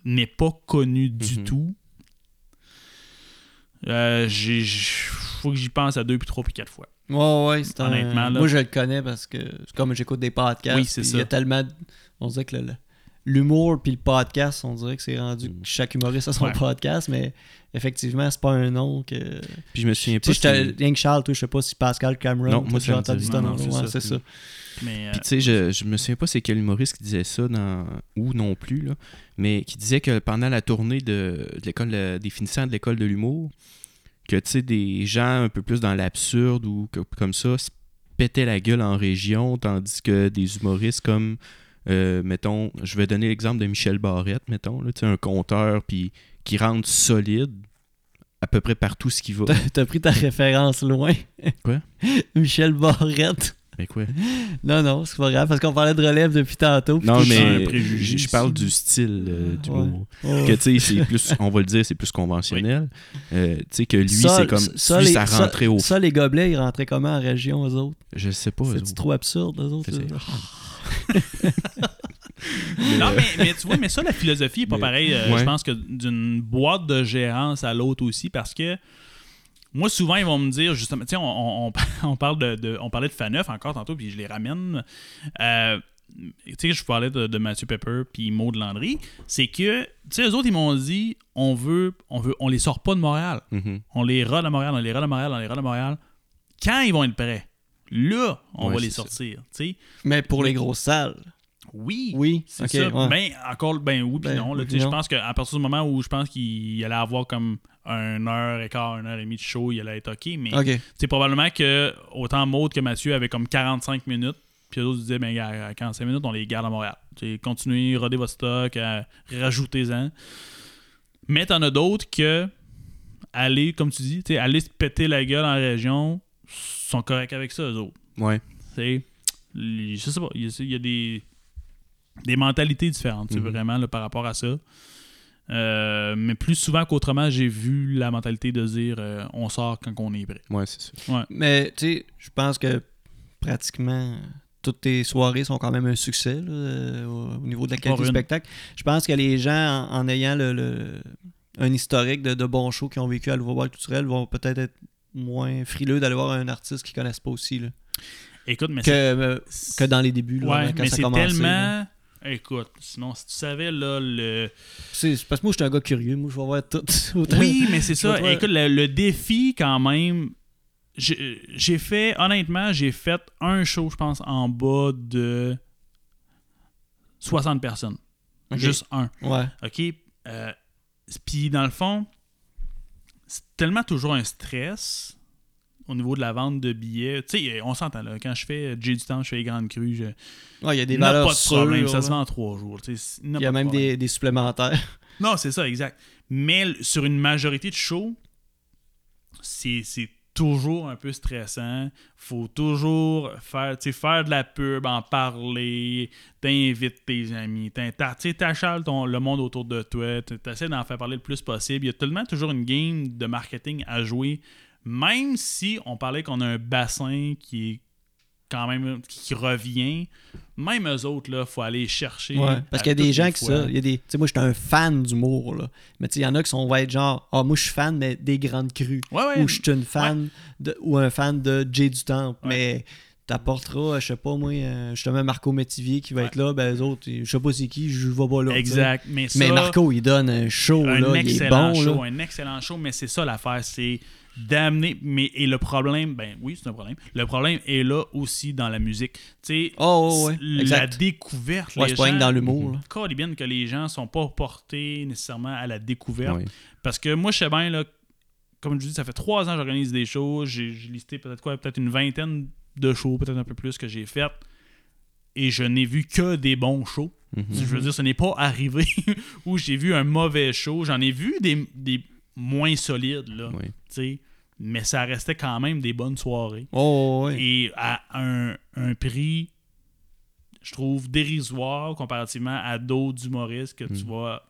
n'est pas connu du Mhm. tout. Euh, j'ai, j'- faut que j'y pense à deux, puis trois, puis quatre fois. Ouais, ouais, c'est un... Honnêtement, là. Moi, je le connais parce que c'est comme j'écoute des podcasts. Oui, c'est puis ça. Il y a tellement. de- On dirait que le- l'humour puis le podcast, on dirait que c'est rendu Mm. que chaque humoriste a son Ouais. podcast, mais effectivement, c'est pas un nom que. Puis je me souviens pas. Tu sais, si- que Charles, toi, je sais pas si Pascal Cameron. Non, moi, ça me entendu nom Non, Ouais, c'est c'est ça. ça. Mais, euh, Puis tu sais, je, je me souviens pas c'est quel humoriste qui disait ça dans ou non plus là, mais qui disait que pendant la tournée de, de l'école de- des finissants de l'école de l'humour, que tu sais des gens un peu plus dans l'absurde ou que- comme ça se pétaient la gueule en région, tandis que des humoristes comme euh, mettons, je vais donner l'exemple de Michel Barrette, mettons, là, tu sais, un conteur puis qui rentre solide à peu près partout ce qu'il va. T'as pris ta référence loin. Quoi? Michel Barrette. Mais quoi? Non, non, c'est pas grave, parce qu'on parlait de relève depuis tantôt. Non, tout c'est un mais préjugé je je parle du style euh, d'humour. Ouais. que tu sais c'est plus on va le dire c'est plus conventionnel Euh, tu sais que lui Ça, c'est comme ça, lui les- ça ça- rentrait au Ça, les gobelets, ils rentraient comment en région, eux autres? Je sais pas C'est trop absurde, eux autres. Non, mais, mais tu vois, mais ça, la philosophie est pas Mais- pareille. euh, ouais. Je pense que d'une boîte de gérance à l'autre aussi, parce que moi, souvent, ils vont me dire, justement, tu sais, on, on, on parle de, de- on parlait de Faneuf encore tantôt, puis je les ramène. Euh, tu sais, je vous parlais de, de Mathieu Pepper puis Maud Landry. C'est que, tu sais, eux autres, ils m'ont dit, on veut, on veut, on les sort pas de Montréal. Mhm. On les rôde à Montréal, on les rôde à Montréal, on les rôde à Montréal. Quand ils vont être prêts, là, on Ouais, va les sortir. Tu sais, Mais pour les grosses salles. Oui. Oui, C'est ok. ça. ouais. Ben, encore, ben oui, puis Ben, non. je pense qu'à partir du moment où je pense qu'il allait avoir comme un heure et quart, une heure et demie de show, il allait être OK. Mais c'est probablement que autant Maud que Mathieu avaient comme 45 minutes, Puis d'autres disaient, ben, à 45 minutes, on les garde à Montréal. T'sais, continuez, rodez votre stock, euh, rajoutez-en. Mais t'en as d'autres que aller, comme tu dis, aller se péter la gueule en région, sont corrects avec ça, eux autres. Ouais. T'sais, je sais pas, il y a des, des mentalités différentes, Mhm. vraiment, là, par rapport à ça. Euh, mais plus souvent qu'autrement, j'ai vu la mentalité de dire euh, on sort quand on est prêt. Ouais, c'est ça. Mais tu sais, je pense que pratiquement toutes tes soirées sont quand même un succès là, euh, au au niveau de la qualité du spectacle. Je pense que les gens, en, en ayant le, le- un historique de, de bons shows qui ont vécu à l'Ouvroir culturel, vont peut-être être moins frileux d'aller voir un artiste qu'ils connaissent pas aussi. là. Écoute, mais Que, c'est- euh, que dans les débuts, là, ouais, quand mais ça c'est commençait. tellement. là. Écoute, sinon, si tu savais, là, le. C'est parce que moi, je suis un gars curieux. Moi, je vais voir tout. Oui, mais c'est ça. Écoute, le, le défi, quand même. J'ai fait, honnêtement, j'ai fait un show, je pense, en bas de 60 personnes. Juste un. Ouais. OK? Euh, Puis, dans le fond, c'est tellement toujours un stress au niveau de la vente de billets. Tu sais, on s'entend, là. Quand je fais euh, J du temps, je fais les grandes crues, je... Ouais, il y a des il n'y a valeurs pas de problème. sûres, Ça se vend en trois jours. il Il y a de même des, des supplémentaires. Non, c'est ça, exact. Mais sur une majorité de shows, c'est toujours un peu stressant. Faut toujours faire, faire de la pub, en parler, t'invites tes amis, t'achales le monde autour de toi, t'essaies d'en faire parler le plus possible. Il y a tellement toujours une game de marketing à jouer, même si on parlait qu'on a un bassin qui est quand même qui revient, même eux autres, là, faut aller chercher. Ouais, parce qu'il y a des gens qui ça. Il y a des. Tu sais, moi, j'étais un fan d'humour, là. Mais tu sais, il y en a qui sont, va être genre, ah, moi, je suis fan, mais des grandes crues. Ouais, ouais. Ou je suis une fan, de, ou un fan de Jay du Temple. Mais t'apporteras, je sais pas, moi, euh, justement, Marco Métivier qui va Ouais. être là, ben, les autres, je sais pas c'est qui, je vais pas là. Exact. Mais, Mais Marco, il donne un show, un là. Il est excellent bon, show, là. un excellent show, mais c'est ça l'affaire, c'est d'amener. Mais et le problème, ben oui, c'est un problème. Le problème est là aussi dans la musique. Tu sais, Oh, ouais, ouais, la découverte. Ouais, les gens- dans l'humour. Calais bien que les gens sont pas portés nécessairement à la découverte. Parce que moi, je sais bien, là, comme je dis, ça fait trois ans que j'organise des shows. J'ai listé peut-être quoi, peut-être une vingtaine de shows, peut-être un peu plus que j'ai fait. Et je n'ai vu que des bons shows. Mhm. Je veux dire, ce n'est pas arrivé où j'ai vu un mauvais show. J'en ai vu des, des moins solides, là. Mais ça restait quand même des bonnes soirées. Oh. Et à un, un prix, je trouve, dérisoire comparativement à d'autres humoristes que tu Mm. vas.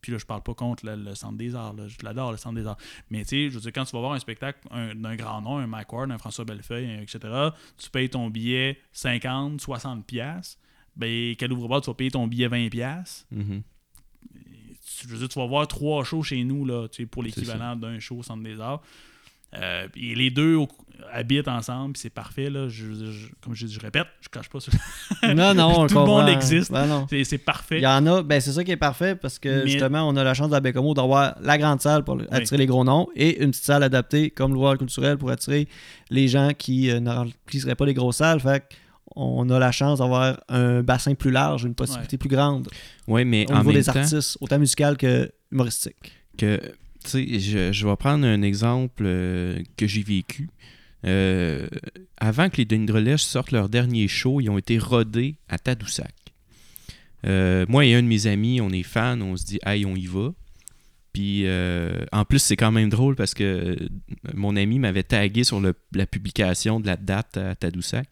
Puis là, je parle pas contre le, le Centre des Arts. là. Je l'adore, le Centre des Arts. Mais tu sais, je veux dire, quand tu vas voir un spectacle un- d'un grand nom, un Mike Ward, un François Bellefeuille, etc., tu payes ton billet 50, 60 pièces ben, qu'à l'ouvre tu vas payer ton billet 20 pièces je veux dire, tu vas voir trois shows chez nous là, tu sais, pour l'équivalent d'un show au Centre des Arts. Euh, et les deux au- habitent ensemble, puis c'est parfait. Là. Je, je- comme je, je répète, je cache pas ça. Non, non, on Tout le monde existe. Ben non. C'est, parfait. Il y en a, ben c'est ça qui est parfait parce que Mais- justement, on a la chance à Bécomo d'avoir la grande salle pour attirer les gros noms et une petite salle adaptée comme le World culturel pour attirer les gens qui euh, ne remplisseraient pas les grosses salles. Fait on a la chance d'avoir un bassin plus large, une possibilité plus grande Ouais, mais au en niveau même des temps artistes, autant musical que humoristique. que, tu sais, je, je vais prendre un exemple euh, que j'ai vécu. Euh, avant que les Denis Drelèche sortent leur dernier show, ils ont été rodés à Tadoussac. Euh, moi et un de mes amis, on est fans, on se dit, hey, on y va. Puis, euh, en plus, c'est quand même drôle parce que mon ami m'avait tagué sur le- la publication de la date à Tadoussac.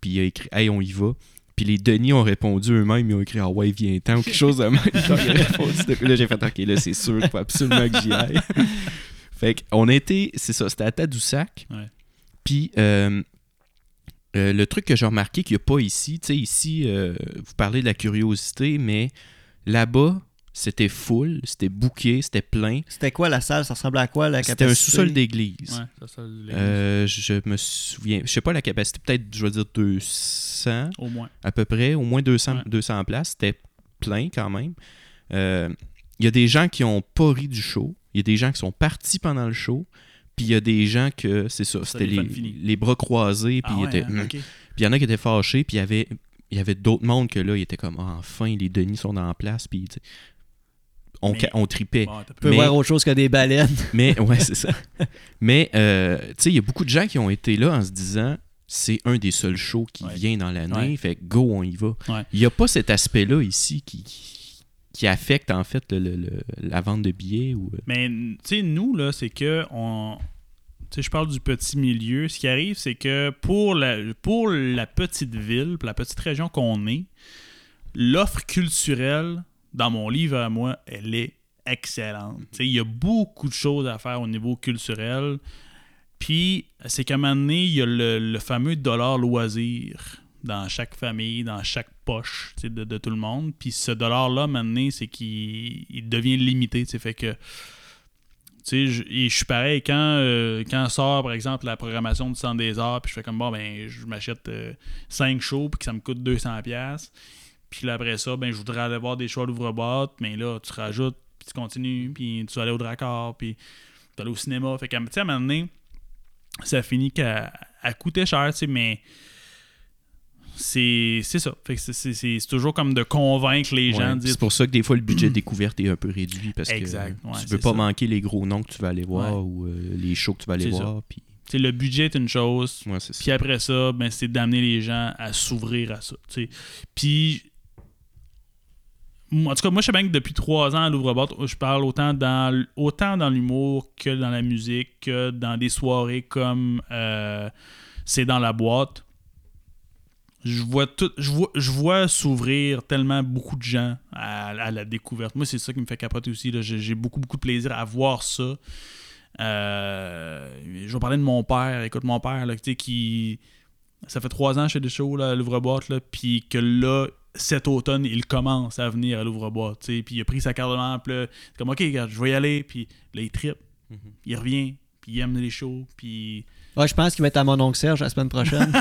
Puis, il a écrit, hey, on y va. Puis, les Denis ont répondu eux-mêmes, ils ont écrit, ah ouais, viens-t'en, ou quelque chose de même. Là, j'ai fait, ok, là, c'est sûr, il faut absolument que j'y aille. fait qu'on était, c'est ça, c'était à Tadoussac. Ouais. Puis, euh, euh, le truc que j'ai remarqué qu'il n'y a pas ici, tu sais, ici, euh, vous parlez de la curiosité, mais là-bas, c'était full, c'était bouqué, c'était plein. C'était quoi la salle? Ça ressemblait à quoi la C'était capacité? un sous-sol d'église. Ouais, Euh, je me souviens, je sais pas la capacité, peut-être, je vais dire 200 Au moins. à peu près, au moins 200, Ouais. 200 places. C'était plein quand même. Euh, Il y a des gens qui ont pas ri du show. Il y a des gens qui sont partis pendant le show. Puis il y a des gens que, c'est ça, c'était les les, bras croisés. Puis Ah ouais, étaient, hein, il y en a qui étaient fâchés. Puis il y avait, il y avait d'autres mondes que là, ils étaient comme, Ah, enfin, les Denis sont en place. Puis tu sais, on, Mais- on tripait. Bon, t'as Tu peux mais- voir autre chose que des baleines. Mais, ouais, c'est ça. Mais, euh, tu sais, il y a beaucoup de gens qui ont été là en se disant c'est un des seuls shows qui Ouais. vient dans l'année. Ouais. Fait que go, on y va. Ouais. Il n'y a pas cet aspect-là ici qui, affecte en fait le- le- le- la vente de billets. Ou... euh, Mais tu sais, nous, là, c'est que on. Tu sais, je parle du petit milieu. Ce qui arrive, c'est que pour la, pour la petite ville, pour la petite région qu'on est, l'offre culturelle, dans mon livre à moi, elle est excellente. Il y a beaucoup de choses à faire au niveau culturel. Puis, c'est qu'à un moment donné, il y a le, le fameux dollar loisir dans chaque famille, dans chaque poche de, de tout le monde. Puis ce dollar-là, maintenant, c'est qu'il il devient limité. sais. Fait que, tu sais, je, suis pareil, quand, euh, quand sort, par exemple, la programmation du Centre des Arts, puis je fais comme, bon, ben, je m'achète 5 shows, puis que ça me coûte 200$. Puis là, après ça, ben, je voudrais aller voir des shows à l'ouvre-boîte, mais là, tu rajoutes, puis tu continues, puis tu vas aller au Dracor, puis tu vas aller au cinéma. Fait que, tu sais, à un moment donné, ça finit qu'à à coûter cher, tu sais, mais c'est c'est ça. Fait que c'est- toujours comme de convaincre les gens ouais, de dire c'est pour ça que des fois le budget découverte est un peu réduit parce Exact, que ouais, tu c'est veux pas ça. manquer les gros noms que tu vas aller voir Ouais. ou euh, les shows que tu vas aller voir. Puis, le budget est une chose. Puis après ça, ben, c'est d'amener les gens à s'ouvrir à ça. Puis, en tout cas, moi, je sais bien que depuis trois ans à l'ouvre-boîte, je parle autant dans, autant dans l'humour que dans la musique, que dans des soirées comme euh, C'est dans la boîte. Je vois tout, je vois, je vois s'ouvrir tellement beaucoup de gens à, la découverte. Moi, c'est ça qui me fait capoter aussi. J'ai beaucoup, beaucoup de plaisir à voir ça. Euh, je vais parler de mon père. Écoute, mon père, là, qui. Ça fait trois ans chez des shows là, à l'ouvre-boîte, puis que là, cet automne, il commence à venir à l'ouvre-boîte, tu sais, puis il a pris sa carte de membre, c'est comme, OK, regarde, je vais y aller, puis là, il trippe, Mhm. il revient, puis il aime les shows, puis... Ouais, je pense qu'il va être à mon oncle Serge la semaine prochaine.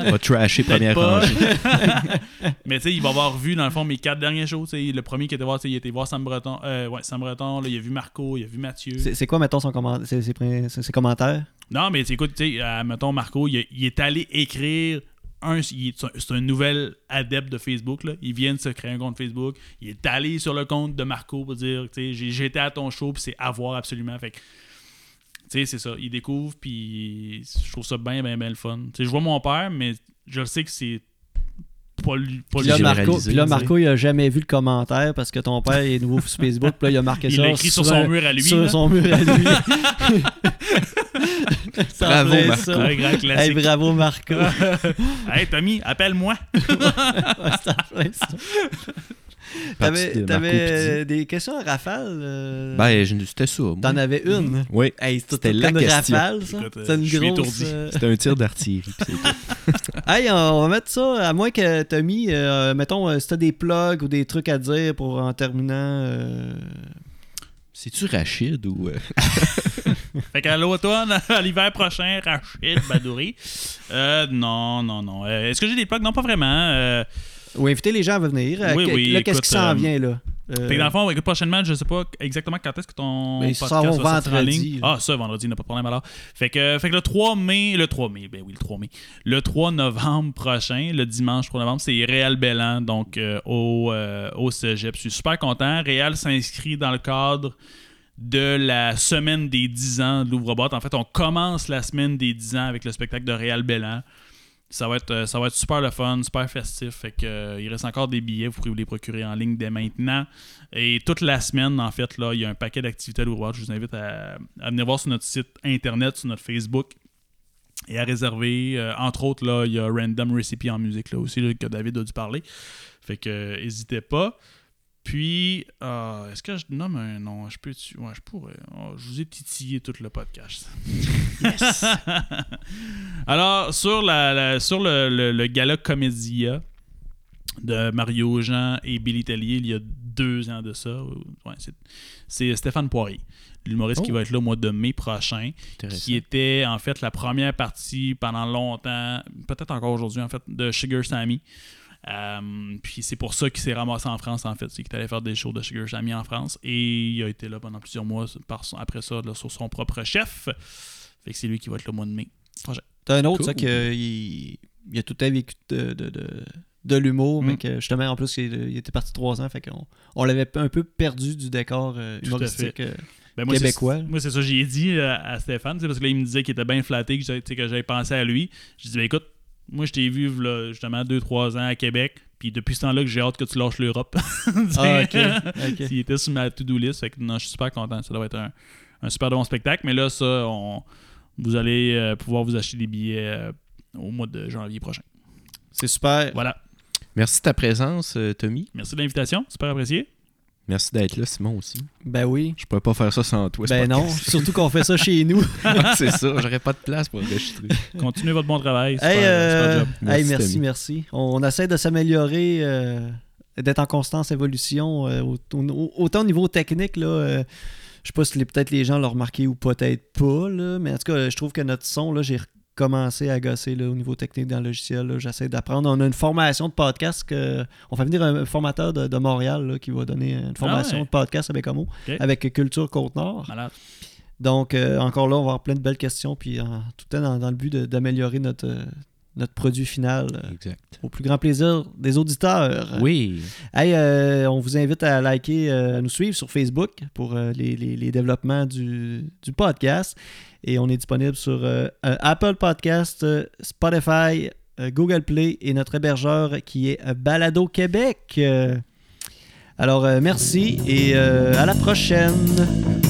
On va trasher première pas. rangée. Mais tu sais, il va avoir vu, dans le fond, mes quatre derniers shows, tu sais, le premier qui était voir, tu sais, il était voir Sam Breton, euh, ouais, Sam Breton, là, il a vu Marco, il a vu Mathieu. c'est quoi, mettons, son comment- ses, ses pré- ses- ses commentaires? Non, mais écoute, tu sais, euh, mettons, Marco, il, il est allé écrire. Un, c'est un nouvel adepte de Facebook. Là. Il vient de se créer un compte Facebook. Il est allé sur le compte de Marco pour dire J'étais à ton show, puis c'est à voir absolument. Fait que, c'est ça. Il découvre, puis je trouve ça bien, bien, bien le fun. Je vois mon père, mais je sais que c'est pas lui. Pas Puis là, Marco, puis là. Marco, il a jamais vu le commentaire parce que ton père est nouveau sur Facebook. Puis là, il a marqué Il ça. l'a écrit sur son mur à lui. Sur là. son mur à lui. Ça Bravo, plaît, Marco. ça. Un grand Hey, classique. bravo, Marco. hey, Tommy, appelle-moi. Ouais, ça plaît, ça. T'avais euh, des questions à rafale? euh, Ben, je- c'était ça. moi. T'en avais une? Oui, Hey, c'était la une question. rafale, ça? Écoute, C'est une grosse... euh, c'était un tir d'artillerie. Hey, on va mettre ça, à moins que Tommy, euh, mettons, euh, si t'as des plugs ou des trucs à dire pour en terminant... euh, C'est-tu Rachid ou. euh, Fait qu'à l'automne, à l'hiver prochain, Rachid Badouri. Euh, non, non, non. Euh, Est-ce que j'ai des plugs? Non, pas vraiment. Euh, Ou inviter les gens à venir. Euh, Oui, oui, là, qu'est-ce qui s'en euh, vient, là? Euh, Fait que dans le fond, écoute, prochainement, je sais pas exactement quand est-ce que ton Ben, podcast va sortir en vendredi, ligne. là. Ah, ça, vendredi, n'a pas de problème alors. Fait que, fait que le 3 mai, le 3 mai, ben oui, le 3 mai. Le 3 novembre prochain, le dimanche 3 novembre, c'est Réal Bellan, donc euh, au, euh, au cégep. Je suis super content. Réal s'inscrit dans le cadre de la semaine des 10 ans de l'ouvre-boîte. En fait, on commence la semaine des 10 ans avec le spectacle de Réal Bellan. Ça va, être, euh, ça va être super le fun, super festif. Fait que, euh, il reste encore des billets, vous pourrez vous les procurer en ligne dès maintenant. Et toute la semaine, en fait, là, il y a un paquet d'activités à l'ouvroir. Je vous invite à, venir voir sur notre site internet, sur notre Facebook et à réserver. Euh, entre autres, là, il y a Random Recipe en musique là aussi que David a dû parler. Fait que n'hésitez pas. Puis, euh, est-ce que je nomme un nom? Je peux Ouais, je pourrais. Oh, je vous ai titillé tout le podcast. Yes! Alors, sur, la, la- sur le, le- le gala Comédia de Mario Jean et Billy Tellier, il y a deux ans de ça, ouais, c'est- Stéphane Poirier, l'humoriste qui Oh. va être là au mois de mai prochain qui était en fait la première partie pendant longtemps, peut-être encore aujourd'hui en fait, de Sugar Sammy. Euh, puis c'est pour ça qu'il s'est ramassé en France en fait, c'est qu'il allait faire des shows de Sugar Sammy en France et il a été là pendant plusieurs mois par son- après ça là, sur son propre chef. Fait que c'est lui qui va être le mois de mai prochain. T'as un autre, Cool. ça, qu'il il a tout temps vécu de, de, de, de l'humour, mais Mm. que justement, en plus, il, il était parti trois ans, fait qu'on on l'avait un peu perdu du décor euh, à humoristique. euh, Ben, moi, c'est- Québécois. Moi, c'est ça, j'ai dit à Stéphane, parce que là, il me disait qu'il était bien flatté, que j'ai- j'avais pensé à lui. Je dis, ben, écoute, moi, je t'ai vu, là, justement, 2-3 ans à Québec, puis depuis ce temps-là, que j'ai hâte que tu lâches l'Europe. Ah, ok. ok. Il était sur ma to-do list, fait que non, je suis super content. Ça doit être un, un super bon spectacle. Mais là, ça, on, vous allez euh, pouvoir vous acheter des billets euh, au mois de janvier prochain. C'est super. Voilà. Merci de ta présence, euh, Tommy. Merci de l'invitation. Super apprécié. Merci d'être là, Simon aussi. Ben oui. Je pourrais pas faire ça sans toi. Ben non, surtout qu'on fait ça chez nous. c'est ça, j'aurais pas de place pour enregistrer. Continuez votre bon travail. Super, Hey, euh, super job. hey, Merci, merci, merci. On, essaie de s'améliorer, euh, d'être en constante évolution, euh, au- au- autant au niveau technique, là. euh, je sais pas si les- peut-être les gens l'ont remarqué ou peut-être pas, là, mais en tout cas, je trouve que notre son, là, j'ai recommencé à gosser là, au niveau technique dans le logiciel. J'essaie d'apprendre. On a une formation de podcast. Que, on fait venir un formateur de, de Montréal là, qui va donner une formation Ah ouais. de podcast avec Homo, Ok. avec Culture Côte-Nord. Donc, euh, encore là, on va avoir plein de belles questions, puis en- tout le temps dans, dans le but d'améliorer notre, euh, notre produit final euh, Exact. au plus grand plaisir des auditeurs. Oui. Hey, euh, on vous invite à liker, à nous suivre sur Facebook pour les, les- les développements du, du podcast. Et on est disponible sur euh, Apple Podcast, euh, Spotify, euh, Google Play et notre hébergeur qui est Balado Québec. Alors, merci et à la prochaine.